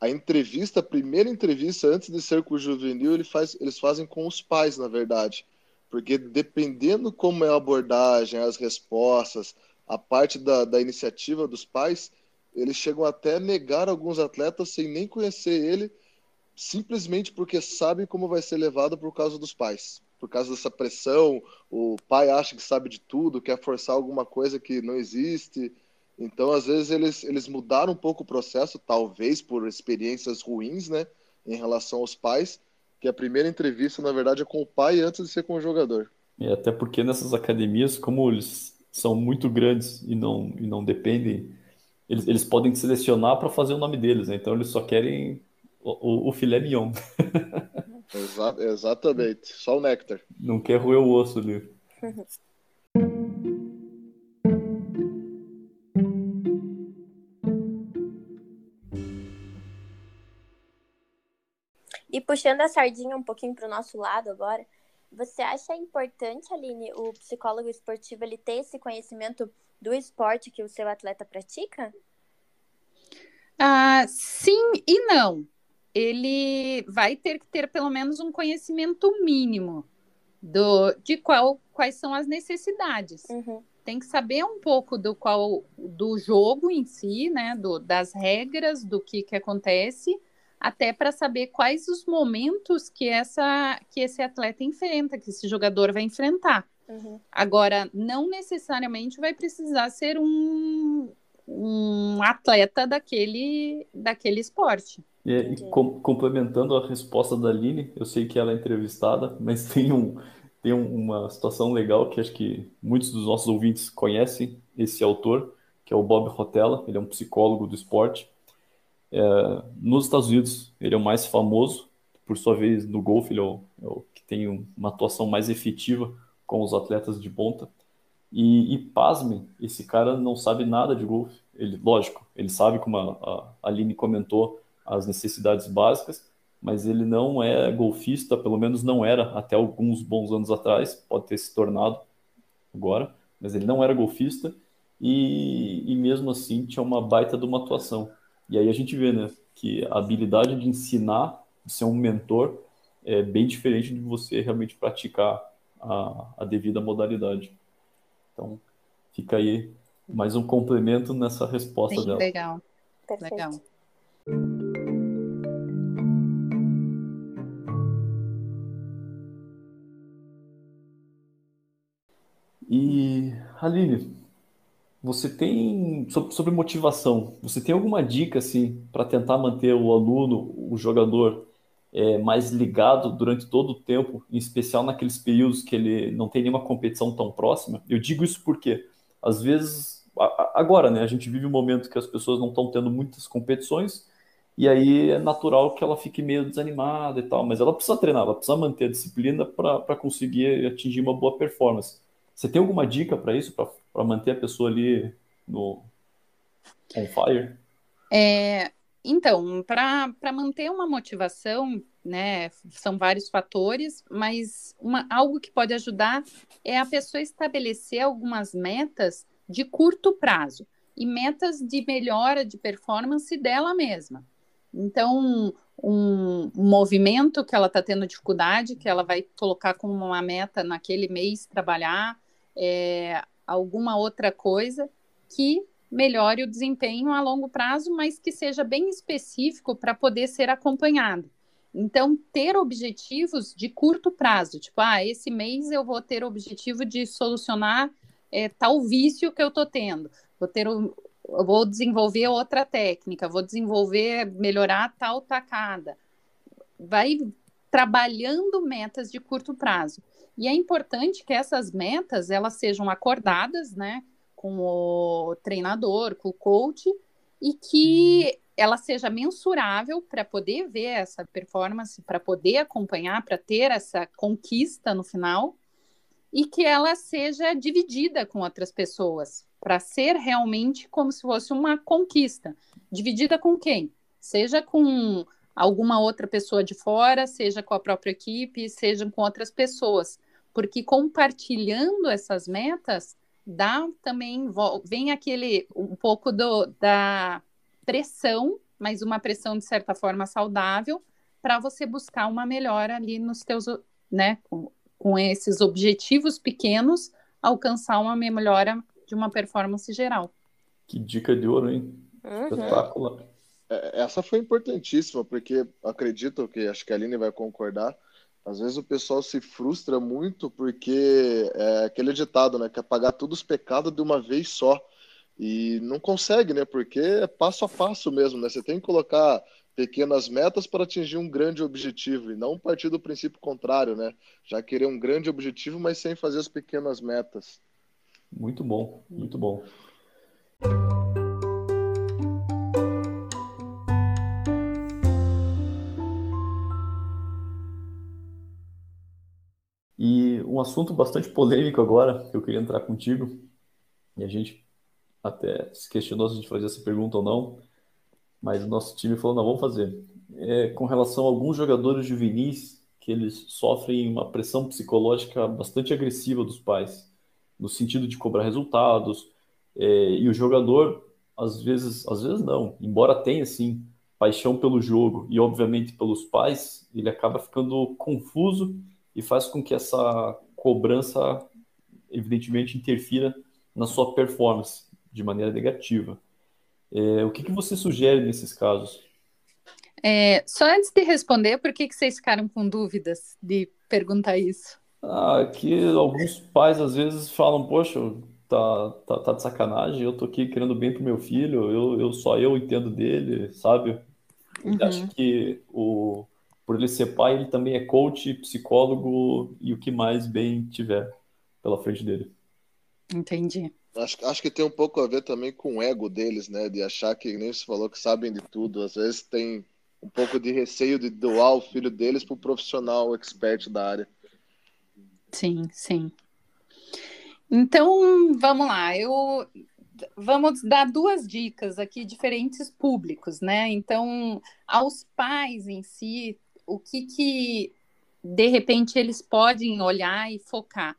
A entrevista, a primeira entrevista antes de ser com o juvenil, ele faz, eles fazem com os pais, na verdade. Porque dependendo como é a abordagem, as respostas, a parte da, da iniciativa dos pais, eles chegam até a negar alguns atletas sem nem conhecer ele, simplesmente porque sabem como vai ser levado por causa dos pais por causa dessa pressão, o pai acha que sabe de tudo, quer forçar alguma coisa que não existe. Então, às vezes, eles, eles mudaram um pouco o processo, talvez por experiências ruins, né, em relação aos pais, que a primeira entrevista, na verdade, é com o pai antes de ser com o jogador. E até porque nessas academias, como eles são muito grandes e não, e não dependem eles, eles podem selecionar para fazer o nome deles, né? Então eles só querem o, o, o filé mignon. (laughs) Exa exatamente, só o néctar. Não quer roer o osso ali. (laughs) E puxando a sardinha um pouquinho para o nosso lado agora, você acha importante, Aline, o psicólogo esportivo ele ter esse conhecimento do esporte que o seu atleta pratica? Ah, sim e não. Ele vai ter que ter pelo menos um conhecimento mínimo do, de qual, quais são as necessidades. Uhum. Tem que saber um pouco do qual do jogo em si, né? Do, das regras, do que, que acontece, até para saber quais os momentos que, essa, que esse atleta enfrenta, que esse jogador vai enfrentar. Uhum. Agora, não necessariamente vai precisar ser um, um atleta daquele, daquele esporte. E, e com, complementando a resposta da Aline, eu sei que ela é entrevistada, mas (laughs) tem, um, tem uma situação legal que acho que muitos dos nossos ouvintes conhecem esse autor, que é o Bob Rotella, ele é um psicólogo do esporte. É, nos Estados Unidos, ele é o mais famoso, por sua vez, no golfe, ele é o, é o que tem uma atuação mais efetiva com os atletas de ponta. E, e pasmem, esse cara não sabe nada de golfe. Ele, lógico, ele sabe, como a, a Aline comentou, as necessidades básicas, mas ele não é golfista, pelo menos não era até alguns bons anos atrás, pode ter se tornado agora, mas ele não era golfista e, e mesmo assim tinha uma baita de uma atuação. E aí a gente vê, né, que a habilidade de ensinar, de ser um mentor, é bem diferente de você realmente praticar a, a devida modalidade. Então, fica aí mais um complemento nessa resposta Sim, dela. Legal. Perfeito. Legal. E, Aline, você tem sobre, motivação, você tem alguma dica assim para tentar manter o aluno, o jogador é, mais ligado durante todo o tempo, em especial naqueles períodos que ele não tem nenhuma competição tão próxima? Eu digo isso porque às vezes agora, né, a gente vive um momento que as pessoas não estão tendo muitas competições e aí é natural que ela fique meio desanimada e tal, mas ela precisa treinar, ela precisa manter a disciplina para conseguir atingir uma boa performance. Você tem alguma dica para isso, para manter a pessoa ali no on fire? É, então, para manter uma motivação, né, são vários fatores, mas uma, algo que pode ajudar é a pessoa estabelecer algumas metas de curto prazo e metas de melhora de performance dela mesma. Então, um, um movimento que ela está tendo dificuldade, que ela vai colocar como uma meta naquele mês trabalhar, é, alguma outra coisa que melhore o desempenho a longo prazo, mas que seja bem específico para poder ser acompanhado. Então, ter objetivos de curto prazo, tipo, ah, esse mês eu vou ter o objetivo de solucionar é, tal vício que eu estou tendo, vou ter o, vou desenvolver outra técnica, vou desenvolver, melhorar tal tacada. Vai trabalhando metas de curto prazo. E é importante que essas metas elas sejam acordadas, né, com o treinador, com o coach, e que ela seja mensurável para poder ver essa performance, para poder acompanhar, para ter essa conquista no final, e que ela seja dividida com outras pessoas, para ser realmente como se fosse uma conquista. Dividida com quem? Seja com alguma outra pessoa de fora, seja com a própria equipe, seja com outras pessoas porque compartilhando essas metas dá também vem aquele um pouco do, da pressão, mas uma pressão de certa forma saudável para você buscar uma melhora ali nos teus, né, com, com esses objetivos pequenos, alcançar uma melhora de uma performance geral. Que dica de ouro, hein? Uhum. Espetacular. É, essa foi importantíssima, porque acredito que acho que a Aline vai concordar às vezes o pessoal se frustra muito porque é aquele ditado, né? Quer pagar todos os pecados de uma vez só. E não consegue, né? Porque é passo a passo mesmo, né? Você tem que colocar pequenas metas para atingir um grande objetivo e não partir do princípio contrário, né? Já querer um grande objetivo, mas sem fazer as pequenas metas. Muito bom, muito bom. Um assunto bastante polêmico agora, que eu queria entrar contigo, e a gente até se questionou se a gente fazia essa pergunta ou não, mas o nosso time falou, não, vamos fazer. É, com relação a alguns jogadores juvenis que eles sofrem uma pressão psicológica bastante agressiva dos pais, no sentido de cobrar resultados, é, e o jogador, às vezes, às vezes não, embora tenha, sim, paixão pelo jogo e, obviamente, pelos pais, ele acaba ficando confuso e faz com que essa cobrança, evidentemente, interfira na sua performance de maneira negativa. É, o que, que você sugere nesses casos? É, só antes de responder, por que, que vocês ficaram com dúvidas de perguntar isso? Ah, que alguns pais às vezes falam, poxa, tá, tá, tá de sacanagem, eu tô aqui querendo bem pro meu filho, eu, eu só eu entendo dele, sabe? Uhum. acha que o, por ele ser pai, ele também é coach, psicólogo e o que mais bem tiver pela frente dele. Entendi. Acho, acho que tem um pouco a ver também com o ego deles, né? De achar que, nem você falou, que sabem de tudo. Às vezes tem um pouco de receio de doar o filho deles para o profissional expert da área. Sim, sim. Então, vamos lá. Eu vamos dar duas dicas aqui diferentes públicos, né? Então, aos pais em si, o que que de repente eles podem olhar e focar?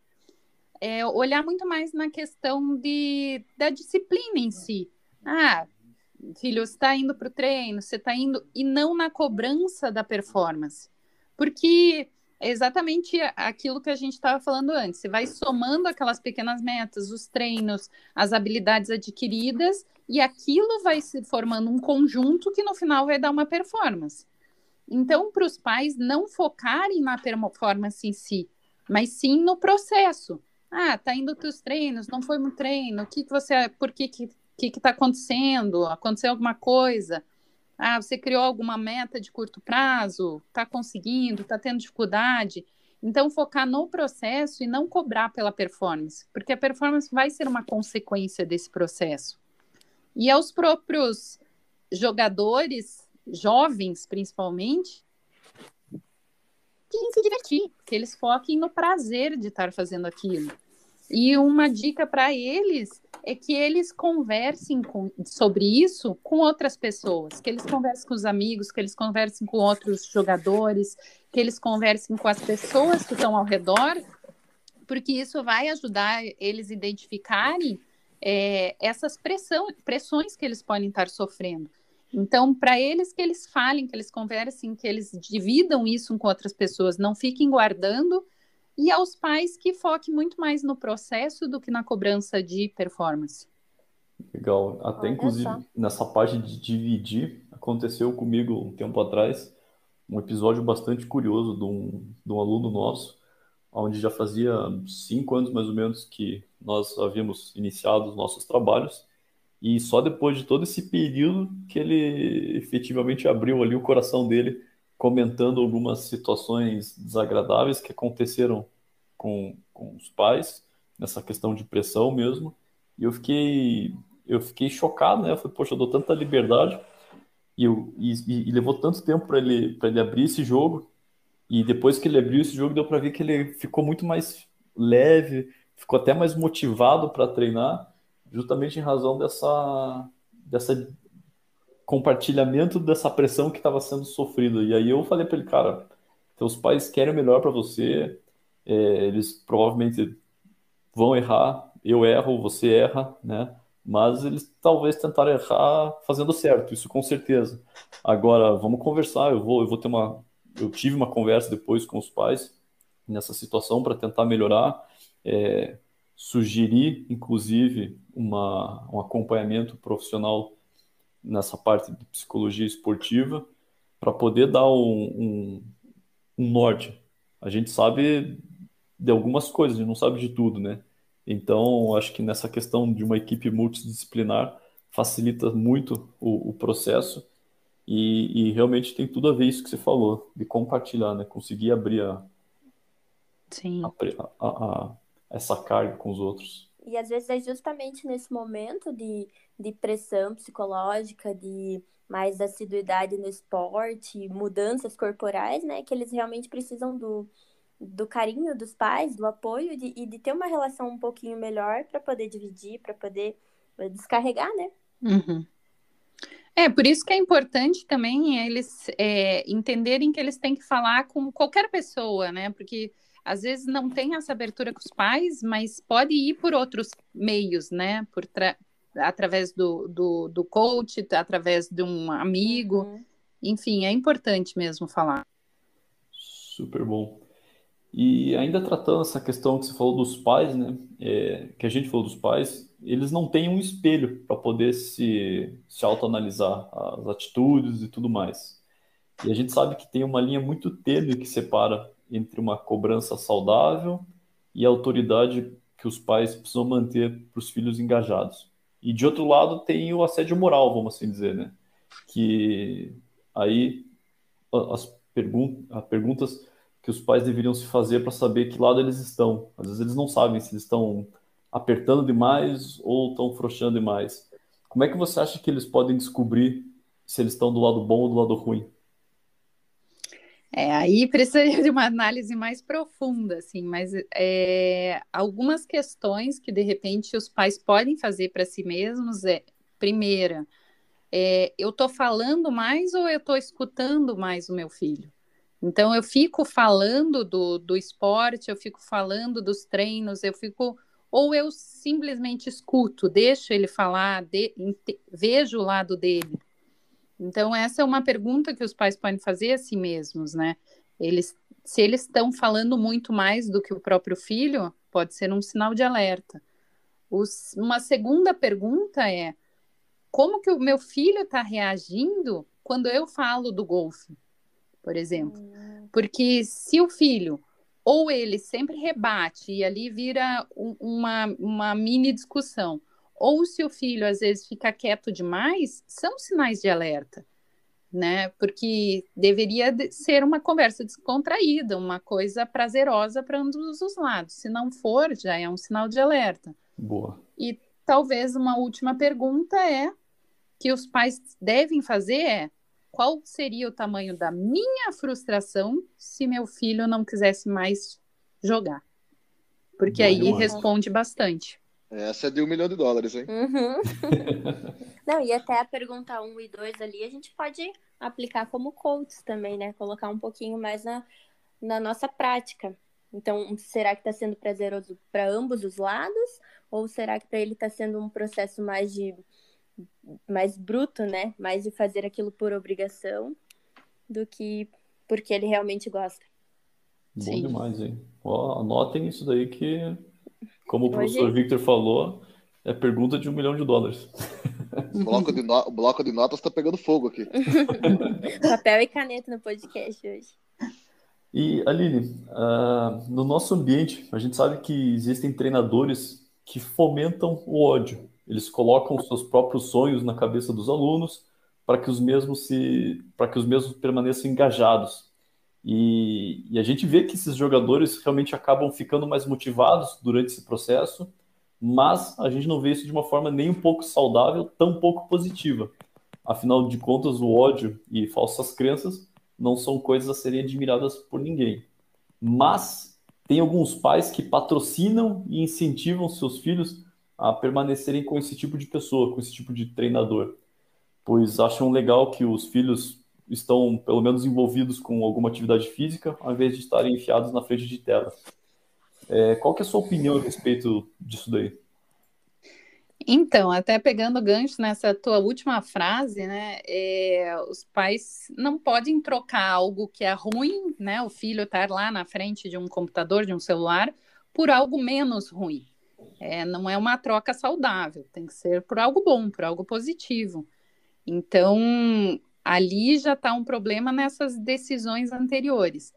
É olhar muito mais na questão de, da disciplina em si. Ah, filho, você está indo para o treino, você está indo, e não na cobrança da performance. Porque é exatamente aquilo que a gente estava falando antes. Você vai somando aquelas pequenas metas, os treinos, as habilidades adquiridas, e aquilo vai se formando um conjunto que no final vai dar uma performance. Então, para os pais não focarem na performance em si, mas sim no processo. Ah, tá indo os treinos, não foi no treino, o que, que você, por que que que está acontecendo? Aconteceu alguma coisa? Ah, você criou alguma meta de curto prazo? Está conseguindo? Está tendo dificuldade? Então, focar no processo e não cobrar pela performance, porque a performance vai ser uma consequência desse processo. E aos próprios jogadores, jovens principalmente, que se divertir, que eles foquem no prazer de estar fazendo aquilo. E uma dica para eles é que eles conversem com, sobre isso com outras pessoas, que eles conversem com os amigos, que eles conversem com outros jogadores, que eles conversem com as pessoas que estão ao redor, porque isso vai ajudar eles a identificarem é, essas pressão, pressões que eles podem estar sofrendo. Então, para eles que eles falem, que eles conversem, que eles dividam isso com outras pessoas, não fiquem guardando e aos pais que foquem muito mais no processo do que na cobrança de performance. Legal. Até, Olha inclusive, só. nessa parte de dividir, aconteceu comigo um tempo atrás um episódio bastante curioso de um, de um aluno nosso, onde já fazia cinco anos mais ou menos que nós havíamos iniciado os nossos trabalhos, e só depois de todo esse período que ele efetivamente abriu ali o coração dele comentando algumas situações desagradáveis que aconteceram com, com os pais, nessa questão de pressão mesmo. E eu fiquei, eu fiquei chocado, né? Eu falei, poxa, eu dou tanta liberdade e, eu, e, e levou tanto tempo para ele, para ele abrir esse jogo. E depois que ele abriu esse jogo, deu para ver que ele ficou muito mais leve, ficou até mais motivado para treinar, justamente em razão dessa, dessa compartilhamento dessa pressão que estava sendo sofrida. E aí eu falei para ele, cara, teus pais querem o melhor para você, é, eles provavelmente vão errar, eu erro, você erra, né? Mas eles talvez tentaram errar fazendo certo, isso com certeza. Agora, vamos conversar, eu vou, eu vou ter uma... Eu tive uma conversa depois com os pais nessa situação para tentar melhorar, é, sugerir, inclusive, uma, um acompanhamento profissional nessa parte de psicologia esportiva para poder dar um, um, um, norte. A gente sabe de algumas coisas, a gente não sabe de tudo, né? Então, acho que nessa questão de uma equipe multidisciplinar facilita muito o, o processo e, e, realmente tem tudo a ver isso que você falou, de compartilhar, né? Conseguir abrir a, Sim. a, a, a essa carga com os outros. E às vezes é justamente nesse momento de, de pressão psicológica, de mais assiduidade no esporte, mudanças corporais, né, que eles realmente precisam do, do carinho dos pais, do apoio de, e de ter uma relação um pouquinho melhor para poder dividir, para poder eh, descarregar, né? Uhum. É, por isso que é importante também eles é, entenderem que eles têm que falar com qualquer pessoa, né? Porque às vezes não tem essa abertura com os pais, mas pode ir por outros meios, né? Por através do, do, do coach, através de um amigo. Uhum. Enfim, é importante mesmo falar. Super bom. E ainda tratando essa questão que você falou dos pais, né? É, que a gente falou dos pais, eles não têm um espelho para poder se, se autoanalisar as atitudes e tudo mais. E a gente sabe que tem uma linha muito tênue que separa entre uma cobrança saudável e a autoridade que os pais precisam manter para os filhos engajados. E de outro lado tem o assédio moral, vamos assim dizer, né? Que aí as pergun perguntas que os pais deveriam se fazer para saber que lado eles estão. Às vezes eles não sabem se eles estão apertando demais ou estão frouxando demais. Como é que você acha que eles podem descobrir se eles estão do lado bom ou do lado ruim? É, aí precisaria (laughs) de uma análise mais profunda, assim, mas é, algumas questões que de repente os pais podem fazer para si mesmos é, primeira, é, eu estou falando mais ou eu estou escutando mais o meu filho? Então eu fico falando do, do esporte, eu fico falando dos treinos, eu fico ou eu simplesmente escuto, deixo ele falar, de, vejo o lado dele. Então, essa é uma pergunta que os pais podem fazer a si mesmos, né? Eles, se eles estão falando muito mais do que o próprio filho, pode ser um sinal de alerta. Os, uma segunda pergunta é: como que o meu filho está reagindo quando eu falo do golfe, por exemplo? Hum. Porque se o filho ou ele sempre rebate e ali vira um, uma, uma mini discussão, ou se o filho às vezes fica quieto demais, são sinais de alerta, né? Porque deveria ser uma conversa descontraída, uma coisa prazerosa para ambos os lados. Se não for, já é um sinal de alerta. Boa. E talvez uma última pergunta é que os pais devem fazer é qual seria o tamanho da minha frustração se meu filho não quisesse mais jogar? Porque Boa aí responde bastante. Essa é de um milhão de dólares, hein? Uhum. (laughs) Não, e até a pergunta 1 um e 2 ali, a gente pode aplicar como coaches também, né? Colocar um pouquinho mais na, na nossa prática. Então, será que está sendo prazeroso para ambos os lados? Ou será que para ele está sendo um processo mais de mais bruto, né? Mais de fazer aquilo por obrigação do que porque ele realmente gosta. Bom Sim. demais, hein? Ó, anotem isso daí que como o professor Victor falou, é pergunta de um milhão de dólares. O (laughs) bloco de, no... o bloco de notas está pegando fogo aqui. (laughs) Papel e caneta no podcast hoje. E, Aline, uh, no nosso ambiente, a gente sabe que existem treinadores que fomentam o ódio. Eles colocam seus próprios sonhos na cabeça dos alunos para que os mesmos se, para que os mesmos permaneçam engajados. E, e, a gente vê que esses jogadores realmente acabam ficando mais motivados durante esse processo, mas a gente não vê isso de uma forma nem um pouco saudável, tão pouco positiva. Afinal de contas, o ódio e falsas crenças não são coisas a serem admiradas por ninguém. Mas tem alguns pais que patrocinam e incentivam seus filhos a permanecerem com esse tipo de pessoa, com esse tipo de treinador, pois acham legal que os filhos estão, pelo menos, envolvidos com alguma atividade física, ao invés de estarem enfiados na frente de tela. É, qual que é a sua opinião a respeito disso daí? Então, até pegando gancho nessa tua última frase, né? É, os pais não podem trocar algo que é ruim, né? O filho estar lá na frente de um computador, de um celular, por algo menos ruim. É, não é uma troca saudável, tem que ser por algo bom, por algo positivo. Então, ali já está um problema nessas decisões anteriores.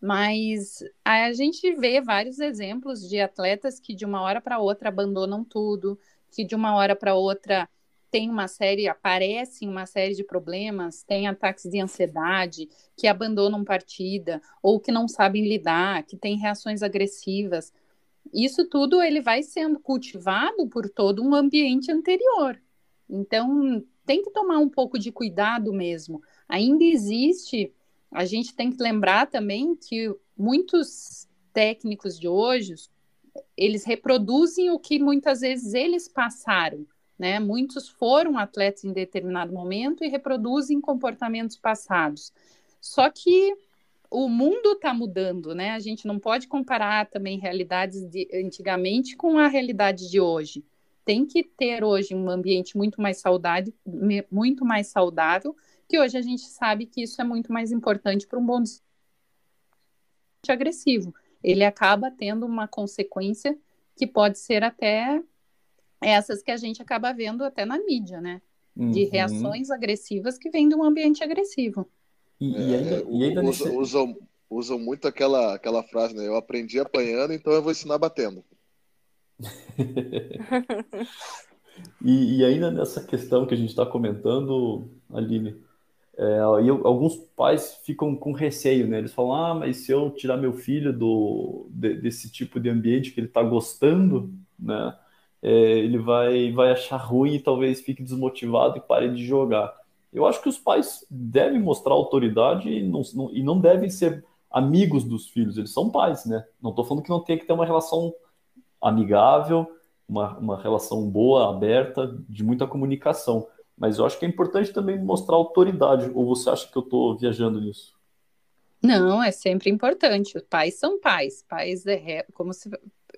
Mas a gente vê vários exemplos de atletas que de uma hora para outra abandonam tudo, que de uma hora para outra tem uma série, aparecem uma série de problemas, tem ataques de ansiedade, que abandonam partida, ou que não sabem lidar, que têm reações agressivas. Isso tudo ele vai sendo cultivado por todo um ambiente anterior. Então, tem que tomar um pouco de cuidado mesmo. Ainda existe, a gente tem que lembrar também que muitos técnicos de hoje, eles reproduzem o que muitas vezes eles passaram, né? Muitos foram atletas em determinado momento e reproduzem comportamentos passados. Só que o mundo está mudando, né? A gente não pode comparar também realidades de antigamente com a realidade de hoje. Tem que ter hoje um ambiente muito mais saudável, muito mais saudável, que hoje a gente sabe que isso é muito mais importante para um bom agressivo. Ele acaba tendo uma consequência que pode ser até essas que a gente acaba vendo até na mídia, né? De uhum. reações agressivas que vêm de um ambiente agressivo. E, e ainda, é, e ainda usam, nesse... usam, usam muito aquela, aquela frase, né? Eu aprendi apanhando, então eu vou ensinar batendo. (laughs) e, e, ainda nessa questão que a gente está comentando, Aline, é, alguns pais ficam com receio, né? Eles falam, ah, mas se eu tirar meu filho do, de, desse tipo de ambiente que ele está gostando, né? É, ele vai, vai achar ruim e talvez fique desmotivado e pare de jogar. Eu acho que os pais devem mostrar autoridade e não, não, e não devem ser amigos dos filhos, eles são pais, né? Não estou falando que não tem que ter uma relação amigável, uma, uma relação boa, aberta, de muita comunicação. Mas eu acho que é importante também mostrar autoridade. Ou você acha que eu estou viajando nisso? Não, é sempre importante. Os pais são pais. Pais é como se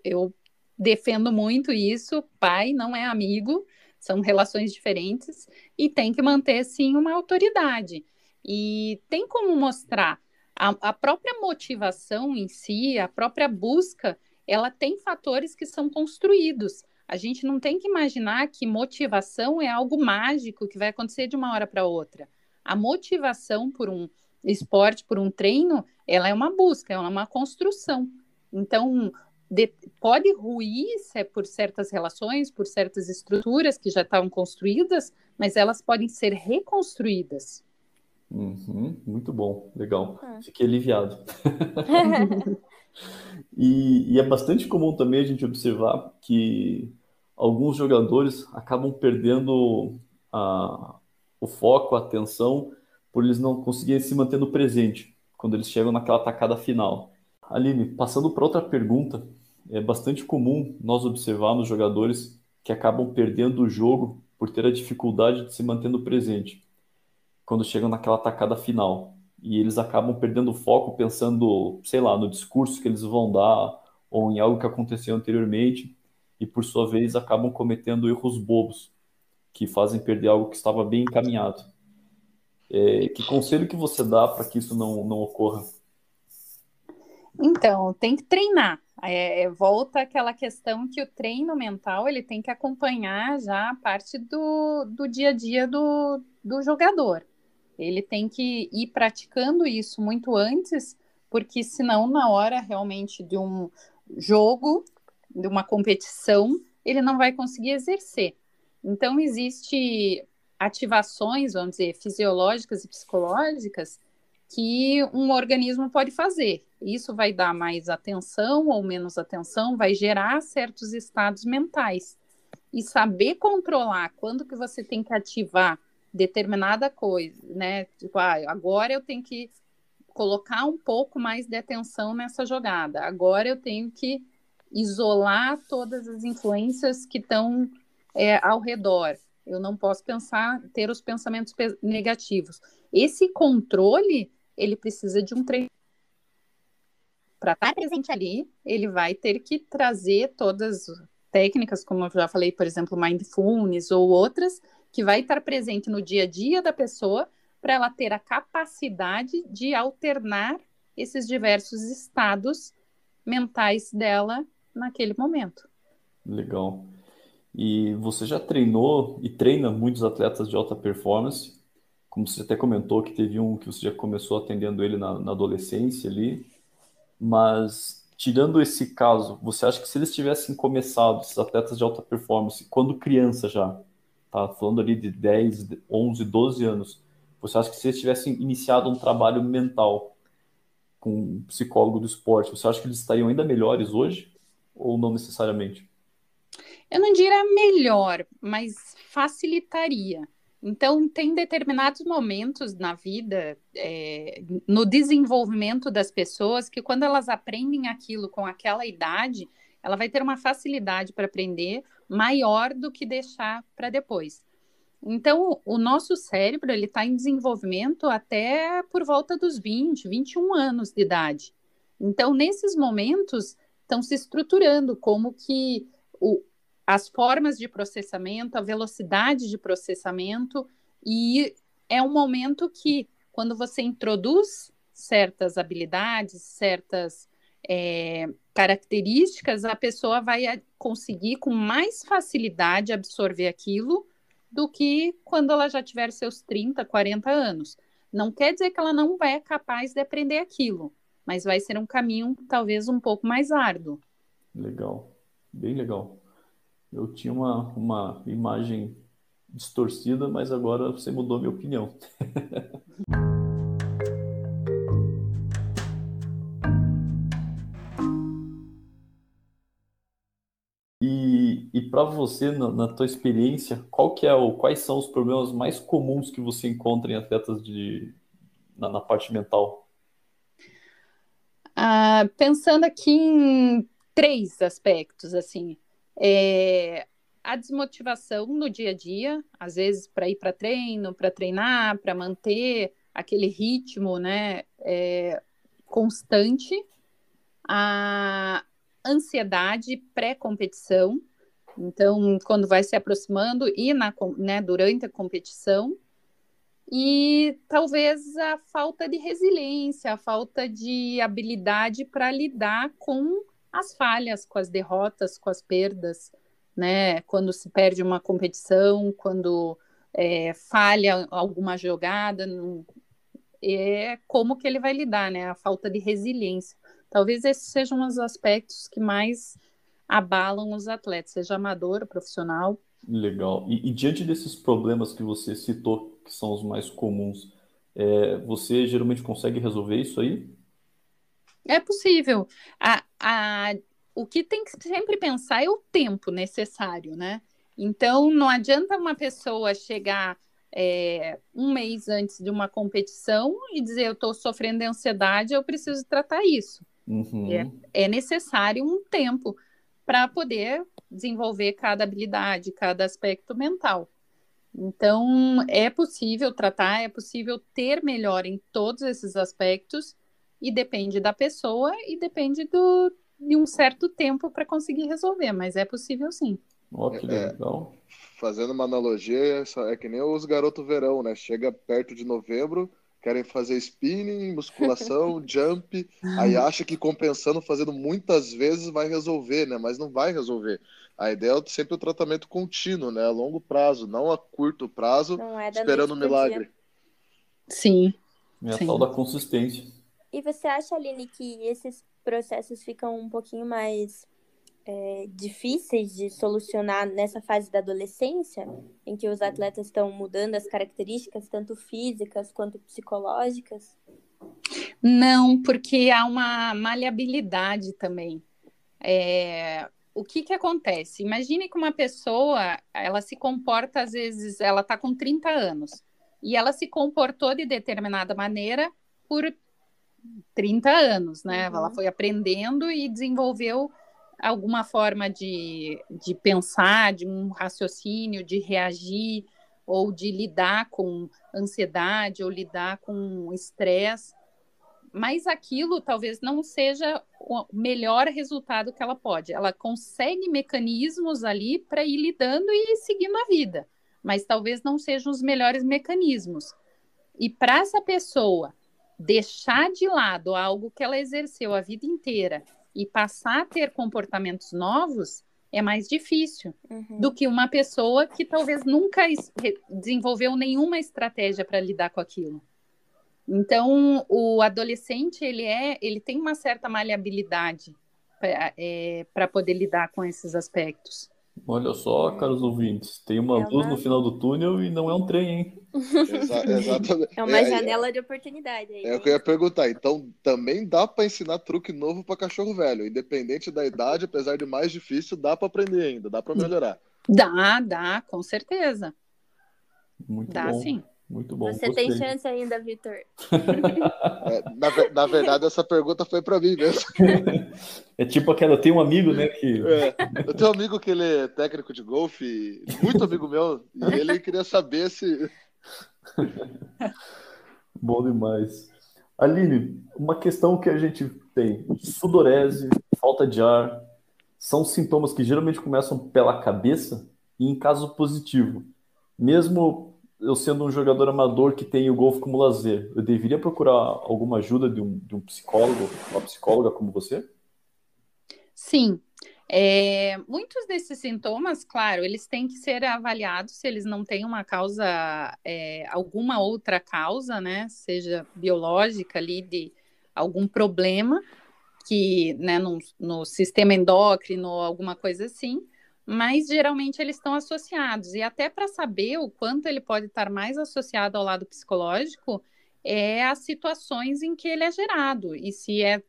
eu defendo muito isso. Pai não é amigo são relações diferentes e tem que manter, sim, uma autoridade. E tem como mostrar a, a própria motivação em si, a própria busca, ela tem fatores que são construídos. A gente não tem que imaginar que motivação é algo mágico que vai acontecer de uma hora para outra. A motivação por um esporte, por um treino, ela é uma busca, ela é uma construção. Então, de, pode ruir é por certas relações, por certas estruturas que já estavam construídas, mas elas podem ser reconstruídas. Uhum, muito bom, legal. Ah. Fiquei aliviado. (laughs) (laughs) e, e, é bastante comum também a gente observar que alguns jogadores acabam perdendo a, o foco, a atenção, por eles não conseguirem se manter no presente quando eles chegam naquela tacada final. Aline, passando para outra pergunta, é bastante comum nós observarmos jogadores que acabam perdendo o jogo por ter a dificuldade de se manter no presente quando chegam naquela tacada final. E eles acabam perdendo foco pensando, sei lá, no discurso que eles vão dar ou em algo que aconteceu anteriormente e por sua vez acabam cometendo erros bobos que fazem perder algo que estava bem encaminhado. É, que conselho que você dá para que isso não, não ocorra? Então, tem que treinar. É, é, volta aquela questão que o treino mental ele tem que acompanhar já a parte do, do dia a dia do, do jogador. Ele tem que ir praticando isso muito antes, porque senão, na hora realmente de um jogo, de uma competição, ele não vai conseguir exercer. Então, existe ativações, vamos dizer, fisiológicas e psicológicas que um organismo pode fazer. Isso vai dar mais atenção ou menos atenção, vai gerar certos estados mentais. E saber controlar quando que você tem que ativar determinada coisa, né? Tipo, ah, agora eu tenho que colocar um pouco mais de atenção nessa jogada. Agora eu tenho que isolar todas as influências que estão é, ao redor. Eu não posso pensar, ter os pensamentos negativos. Esse controle ele precisa de um treino para estar presente ali, ele vai ter que trazer todas as técnicas, como eu já falei, por exemplo, mindfulness ou outras, que vai estar presente no dia a dia da pessoa para ela ter a capacidade de alternar esses diversos estados mentais dela naquele momento. Legal. E você já treinou e treina muitos atletas de alta performance como você até comentou que teve um que você já começou atendendo ele na, na adolescência ali, mas tirando esse caso, você acha que se eles tivessem começado, esses atletas de alta performance, quando criança já, tá falando ali de 10, 11, 12 anos, você acha que se eles tivessem iniciado um trabalho mental com um psicólogo do esporte, você acha que eles estariam ainda melhores hoje ou não necessariamente? Eu não diria melhor, mas facilitaria Então, tem determinados momentos na vida, é, no desenvolvimento das pessoas, que quando elas aprendem aquilo com aquela idade, ela vai ter uma facilidade para aprender maior do que deixar para depois. Então, o nosso cérebro ele está em desenvolvimento até por volta dos 20, 21 anos de idade. Então, nesses momentos, estão se estruturando como que o, as formas de processamento, a velocidade de processamento, e é um momento que, quando você introduz certas habilidades, certas é, características, a pessoa vai conseguir com mais facilidade absorver aquilo do que quando ela já tiver seus 30, 40 anos. Não quer dizer que ela não é capaz de aprender aquilo, mas vai ser um caminho talvez um pouco mais árduo. Legal, bem legal. Eu tinha uma, uma imagem distorcida, mas agora você mudou minha opinião. (laughs) para você, na, na, tua experiência, qual que é o, quais são os problemas mais comuns que você encontra em atletas de, na, na parte mental? Ah, pensando aqui em três aspectos, assim, é, a desmotivação no dia a dia, às vezes para ir para treino, para treinar, para manter aquele ritmo, né, é, constante, a ansiedade pré-competição, então, quando vai se aproximando e na, né, durante a competição, e talvez a falta de resiliência, a falta de habilidade para lidar com as falhas, com as derrotas, com as perdas, né? Quando se perde uma competição, quando é, falha alguma jogada, não... é como que ele vai lidar, né? A falta de resiliência. Talvez esses sejam os aspectos que mais abalam os atletas, seja amador ou profissional. Legal. E, e, diante desses problemas que você citou, que são os mais comuns, é, você geralmente consegue resolver isso aí? É possível. A, a, o que tem que sempre pensar é o tempo necessário, né? Então, não adianta uma pessoa chegar é, um mês antes de uma competição e dizer eu estou sofrendo de ansiedade, eu preciso tratar isso. Uhum. É, é necessário um tempo para poder desenvolver cada habilidade, cada aspecto mental. Então, é possível tratar, é possível ter melhor em todos esses aspectos, e depende da pessoa e depende do, de um certo tempo para conseguir resolver, mas é possível sim. Ó, que é, legal. É, fazendo uma analogia, é que nem os garotos verão, né? Chega perto de novembro, querem fazer spinning, musculação, (laughs) jump, aí acha que compensando, fazendo muitas vezes vai resolver, né? Mas não vai resolver. A ideia é sempre o tratamento contínuo, né? A longo prazo, não a curto prazo, é esperando um milagre. Sim. É a Sim. tal da consistência. E você acha, Aline, que esses processos ficam um pouquinho mais é, difíceis de solucionar nessa fase da adolescência, em que os atletas estão mudando as características, tanto físicas quanto psicológicas? Não, porque há uma maleabilidade também. É, o que, que acontece? Imagine que uma pessoa, ela se comporta, às vezes, ela está com 30 anos, e ela se comportou de determinada maneira por 30 anos, né? Uhum. Ela foi aprendendo e desenvolveu alguma forma de, de pensar, de um raciocínio, de reagir, ou de lidar com ansiedade, ou lidar com estresse, mas aquilo talvez não seja o melhor resultado que ela pode. Ela consegue mecanismos ali para ir lidando e seguindo a vida, mas talvez não sejam os melhores mecanismos. E para essa pessoa deixar de lado algo que ela exerceu a vida inteira e passar a ter comportamentos novos é mais difícil uhum. do que uma pessoa que talvez nunca desenvolveu nenhuma estratégia para lidar com aquilo. Então, o adolescente ele é, ele tem uma certa maleabilidade para é, poder lidar com esses aspectos. Olha só, caros ouvintes, tem uma é luz no final do túnel e não é um trem, hein? Exa (laughs) exatamente. É uma é, janela de oportunidade. Aí, é o que eu ia perguntar. Então, também dá para ensinar truque novo para cachorro velho, independente da idade, apesar de mais difícil, dá para aprender ainda, dá para melhorar. Dá, dá, com certeza. Muito Dá bom. sim. Muito bom. Você gostei. tem chance ainda, Vitor. (laughs) É, na, na verdade, essa pergunta foi pra mim mesmo. (laughs) É tipo aquela, eu tenho um amigo, né, que É, eu tenho um amigo que ele é técnico de golfe, muito amigo meu, e ele queria saber se. (laughs) Bom demais. Aline, uma questão que a gente tem: sudorese, falta de ar, são sintomas que geralmente começam pela cabeça e em caso positivo. Mesmo eu sendo um jogador amador que tem o golfe como lazer, eu deveria procurar alguma ajuda de um, de um psicólogo, uma psicóloga como você? Sim. É, muitos desses sintomas, claro, eles têm que ser avaliados se eles não têm uma causa, é, alguma outra causa, né? Seja biológica ali de algum problema que, né, no, no sistema endócrino alguma coisa assim, mas geralmente eles estão associados. E até para saber o quanto ele pode estar mais associado ao lado psicológico, é as situações em que ele é gerado. E se é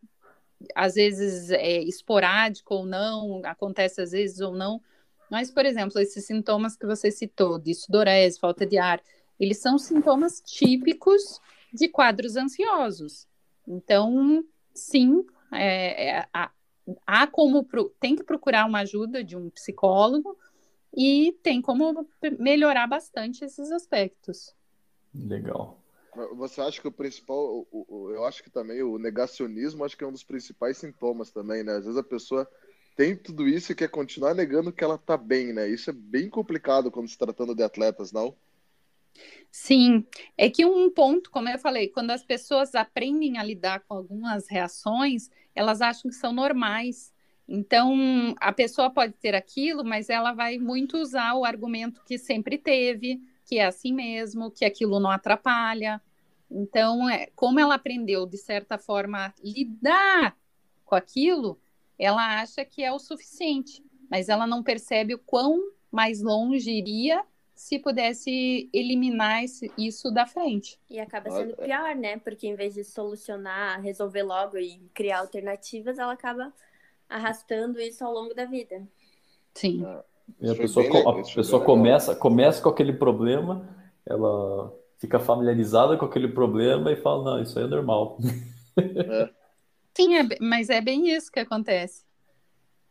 às vezes é esporádico ou não, acontece às vezes ou não. Mas, por exemplo, esses sintomas que você citou, de sudorese, falta de ar, eles são sintomas típicos de quadros ansiosos. Então, sim, é, é, há, há como pro, tem que procurar uma ajuda de um psicólogo e tem como melhorar bastante esses aspectos. Legal. Você acha que o principal, eu acho que também o negacionismo, acho que é um dos principais sintomas também, né? Às vezes a pessoa tem tudo isso e quer continuar negando que ela tá bem, né? Isso é bem complicado quando se tratando de atletas, não? Sim, é que um ponto, como eu falei, quando as pessoas aprendem a lidar com algumas reações, elas acham que são normais. Então, a pessoa pode ter aquilo, mas ela vai muito usar o argumento que sempre teve, que é assim mesmo, que aquilo não atrapalha. Então, é, como ela aprendeu, de certa forma, a lidar com aquilo, ela acha que é o suficiente, mas ela não percebe o quão mais longe iria se pudesse eliminar esse- isso da frente. E acaba sendo pior, né? Porque em vez de solucionar, resolver logo e criar alternativas, ela acaba arrastando isso ao longo da vida. Sim. E a pessoa, a pessoa começa, começa com aquele problema, ela fica familiarizada com aquele problema e fala, não, isso aí é normal. (laughs) Sim, é mas é bem isso que acontece.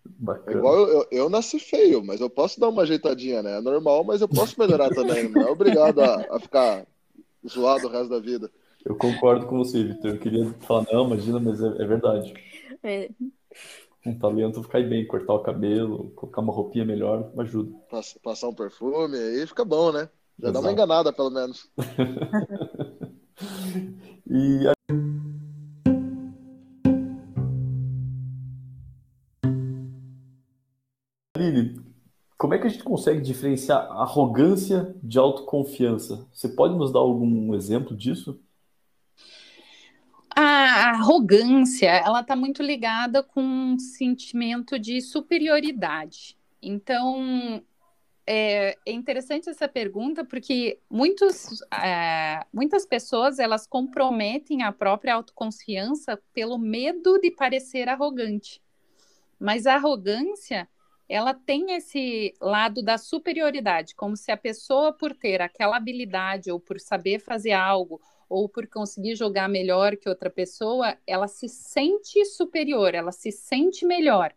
Bacana. igual eu, eu, eu nasci feio, mas eu posso dar uma ajeitadinha, né? É normal, mas eu posso melhorar (laughs) também. Não é obrigado a, a ficar zoado o resto da vida. Eu concordo com você, Vitor. Eu queria falar, não, imagina, mas é, é verdade. É, Um talento cai bem, cortar o cabelo, colocar uma roupinha melhor, ajuda. Pass- Passar um perfume, aí fica bom, né? Já dá uma Exato. enganada, pelo menos. (laughs) (laughs) E a- como é que a gente consegue diferenciar arrogância de autoconfiança? Você pode nos dar algum exemplo disso? A arrogância, ela está muito ligada com um sentimento de superioridade. Então, é, é interessante essa pergunta porque muitos, é, muitas pessoas elas comprometem a própria autoconfiança pelo medo de parecer arrogante. Mas a arrogância, ela tem esse lado da superioridade, como se a pessoa, por ter aquela habilidade ou por saber fazer algo ou por conseguir jogar melhor que outra pessoa, ela se sente superior, ela se sente melhor.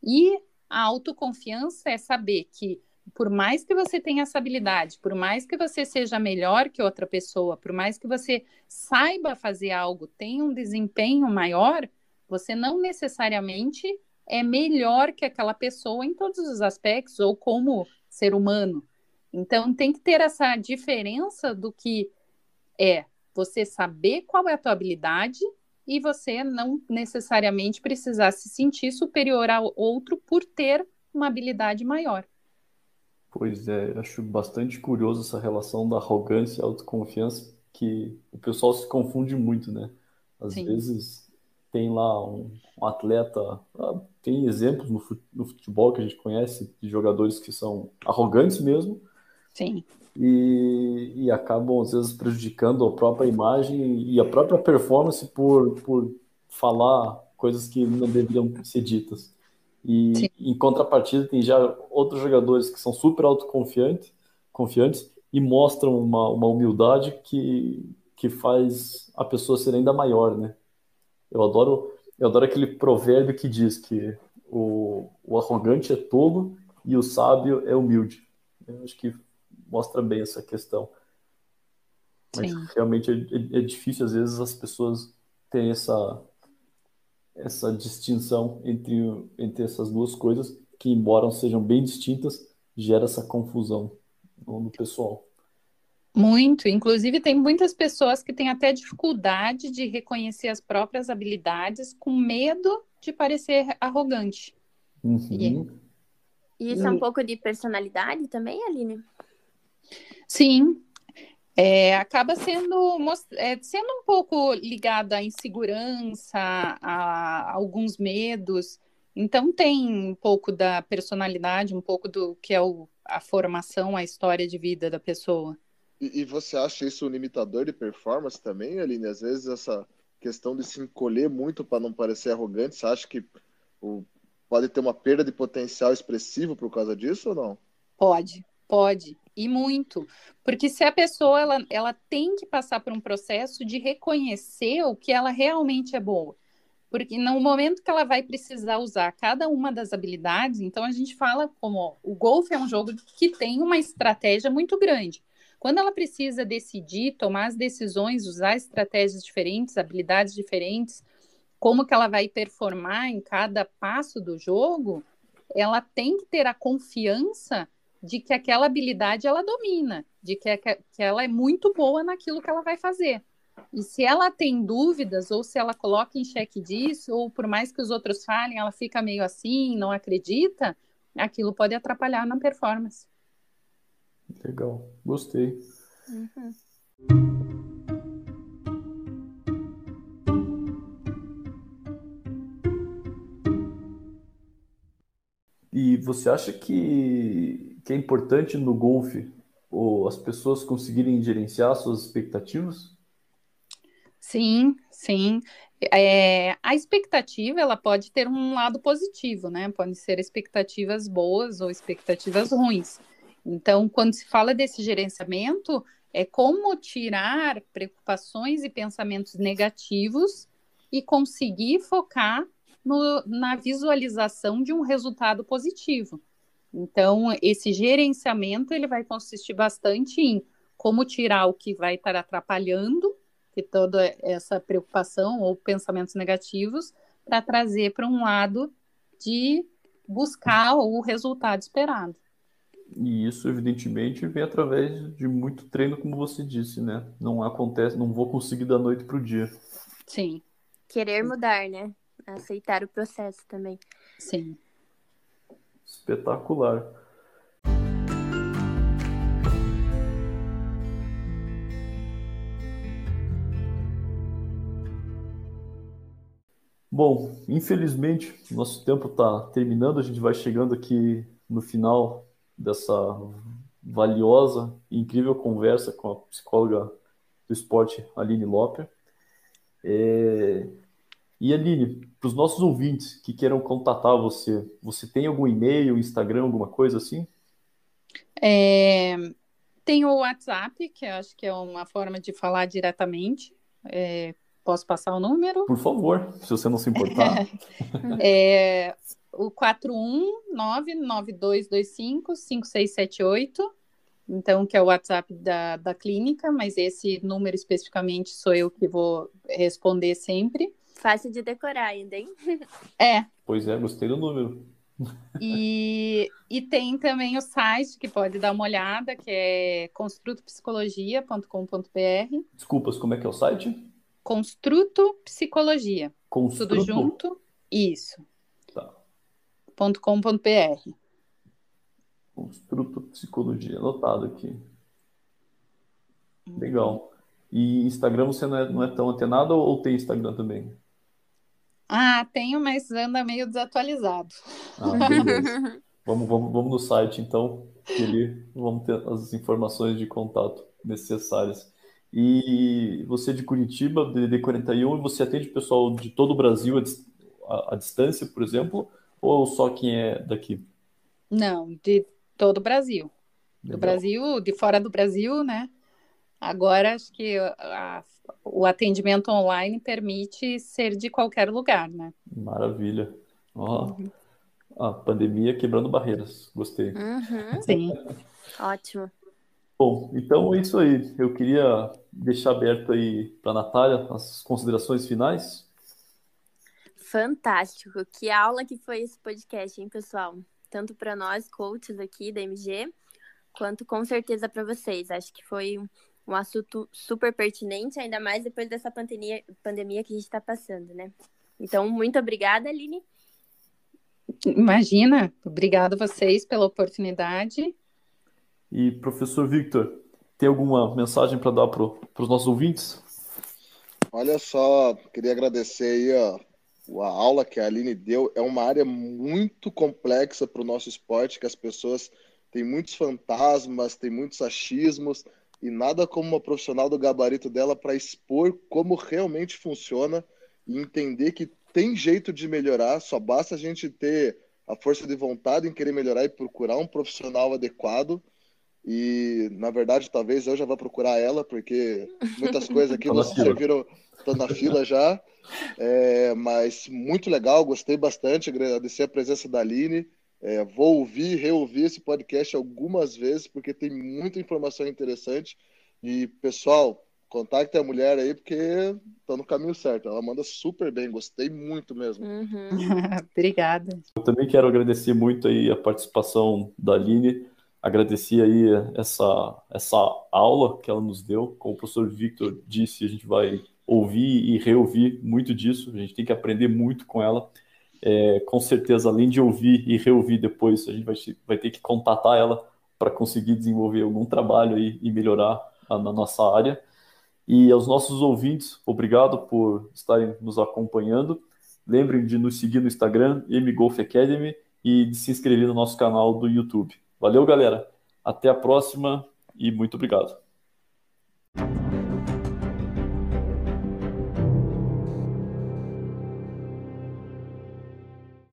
E a autoconfiança é saber que, por mais que você tenha essa habilidade, por mais que você seja melhor que outra pessoa, por mais que você saiba fazer algo, tenha um desempenho maior, você não necessariamente é melhor que aquela pessoa em todos os aspectos ou como ser humano. Então tem que ter essa diferença do que é você saber qual é a tua habilidade e você não necessariamente precisar se sentir superior ao outro por ter uma habilidade maior. Pois é, acho bastante curioso essa relação da arrogância e autoconfiança, que o pessoal se confunde muito, né? Às Sim. vezes tem lá um, um atleta, ah, tem exemplos no fu- no futebol que a gente conhece de jogadores que são arrogantes mesmo Sim, e, e acabam às vezes prejudicando a própria imagem e a própria performance por, por falar coisas que não deveriam ser ditas. E Sim. em contrapartida tem já outros jogadores que são super autoconfiantes, confiantes e mostram uma, uma humildade que, que faz a pessoa ser ainda maior, né? Eu adoro, eu adoro aquele provérbio que diz que o, o arrogante é tolo e o sábio é humilde. Eu acho que mostra bem essa questão. Mas Sim. realmente é, é, é, difícil, às vezes, as pessoas terem essa, essa distinção entre, entre essas duas coisas, que, embora sejam bem distintas, gera essa confusão no pessoal. Muito, inclusive tem muitas pessoas que têm até dificuldade de reconhecer as próprias habilidades com medo de parecer arrogante. Uhum. E isso é um pouco de personalidade também, Aline? Sim, é, acaba sendo, é, sendo um pouco ligado à insegurança, a, a, alguns medos. Então tem um pouco da personalidade, um pouco do que é o, a formação, a história de vida da pessoa. E, e, você acha isso um limitador de performance também, Aline? Às vezes essa questão de se encolher muito para não parecer arrogante, você acha que o, pode ter uma perda de potencial expressivo por causa disso ou não? Pode, pode. E muito. Porque se a pessoa ela, ela tem que passar por um processo de reconhecer o que ela realmente é boa. Porque no momento que ela vai precisar usar cada uma das habilidades, então a gente fala como o golfe é um jogo que tem uma estratégia muito grande. Quando ela precisa decidir, tomar as decisões, usar estratégias diferentes, habilidades diferentes, como que ela vai performar em cada passo do jogo, ela tem que ter a confiança de que aquela habilidade ela domina, de que, que ela é muito boa naquilo que ela vai fazer. E se ela tem dúvidas, ou se ela coloca em xeque disso, ou por mais que os outros falem, ela fica meio assim, não acredita, aquilo pode atrapalhar na performance. Legal, gostei. Uhum. E você acha que, que é importante no golfe ou as pessoas conseguirem gerenciar suas expectativas? Sim, sim. É, a expectativa ela pode ter um lado positivo, né? Podem ser expectativas boas ou expectativas ruins. Então, quando se fala desse gerenciamento, é como tirar preocupações e pensamentos negativos e conseguir focar no, na visualização de um resultado positivo. Então, esse gerenciamento ele vai consistir bastante em como tirar o que vai estar atrapalhando, que toda essa preocupação ou pensamentos negativos, para trazer para um lado de buscar o resultado esperado. E isso, evidentemente, vem através de muito treino, como você disse, né? Não acontece, não vou conseguir da noite para o dia. Sim. Querer mudar, né? Aceitar o processo também. Sim. Espetacular. Bom, infelizmente, nosso tempo está terminando, a gente vai chegando aqui no final dessa valiosa e incrível conversa com a psicóloga do esporte, Aline Loper. É... E Aline, para os nossos ouvintes que queiram contatar você, você tem algum e-mail, Instagram, alguma coisa assim? É... Tem o WhatsApp, que eu acho que é uma forma de falar diretamente. É... Posso passar o número? Por favor, se você não se importar. (laughs) é, o 41992255678, então, que é o WhatsApp da, da clínica, mas esse número especificamente sou eu que vou responder sempre. Fácil de decorar ainda, hein? É. Pois é, gostei do número. E, e tem também o site que pode dar uma olhada, que é construtopsicologia.com.br. Desculpas, como é que é o site? Construto Psicologia. Construto? Tudo junto? Isso construto.com.br. Construto Psicologia, anotado aqui. Legal. E Instagram você não é, não é tão antenado ou tem Instagram também? Ah, tenho, mas anda meio desatualizado. Ah, beleza. vamos, vamos, vamos no site, então, que ali vamos ter as informações de contato necessárias. E você é de Curitiba, DDD 41, e você atende pessoal de todo o Brasil à, à distância, por exemplo, ou só quem é daqui? Não, de todo o Brasil. do Brasil, de fora do Brasil, né? Agora acho que a, o atendimento online permite ser de qualquer lugar, né? Maravilha. Ó, a pandemia quebrando barreiras. Gostei. Uhum. Sim. Ótimo. Bom, então é isso aí. Eu queria deixar aberto aí para a Natália as considerações finais. Fantástico. Que aula que foi esse podcast, hein, pessoal? Tanto para nós, coaches aqui da MG, quanto com certeza para vocês. Acho que foi um assunto super pertinente, ainda mais depois dessa pandemia, pandemia que a gente está passando, né? Então, muito obrigada, Aline. Imagina, obrigada a vocês pela oportunidade. E professor Victor, tem alguma mensagem para dar para os nossos ouvintes? Olha só, queria agradecer aí ó, a aula que a Aline deu. É uma área muito complexa para o nosso esporte, que as pessoas têm muitos fantasmas, têm muitos achismos, e nada como uma profissional do gabarito dela para expor como realmente funciona e entender que tem jeito de melhorar, só basta a gente ter a força de vontade em querer melhorar e procurar um profissional adequado. E, na verdade, talvez eu já vá procurar ela, porque muitas coisas aqui não serviram, estou na fila já. É, mas muito legal, gostei bastante, agradecer a presença da Aline. É, vou ouvir, reouvir esse podcast algumas vezes, porque tem muita informação interessante. E, pessoal, contacte a mulher aí, porque está no caminho certo. Ela manda super bem, gostei muito mesmo. Uhum. (laughs) Obrigada. Eu também quero agradecer muito aí a participação da Aline, agradecer aí essa, essa aula que ela nos deu. Como o professor Victor disse, a gente vai ouvir e reouvir muito disso, a gente tem que aprender muito com ela. É, com certeza, além de ouvir e reouvir depois, a gente vai, vai ter que contatar ela para conseguir desenvolver algum trabalho aí e melhorar a, na nossa área. E aos nossos ouvintes, obrigado por estarem nos acompanhando. Lembrem de nos seguir no Instagram, MGolf Academy, e de se inscrever no nosso canal do YouTube. Valeu, galera. Até a próxima e muito obrigado.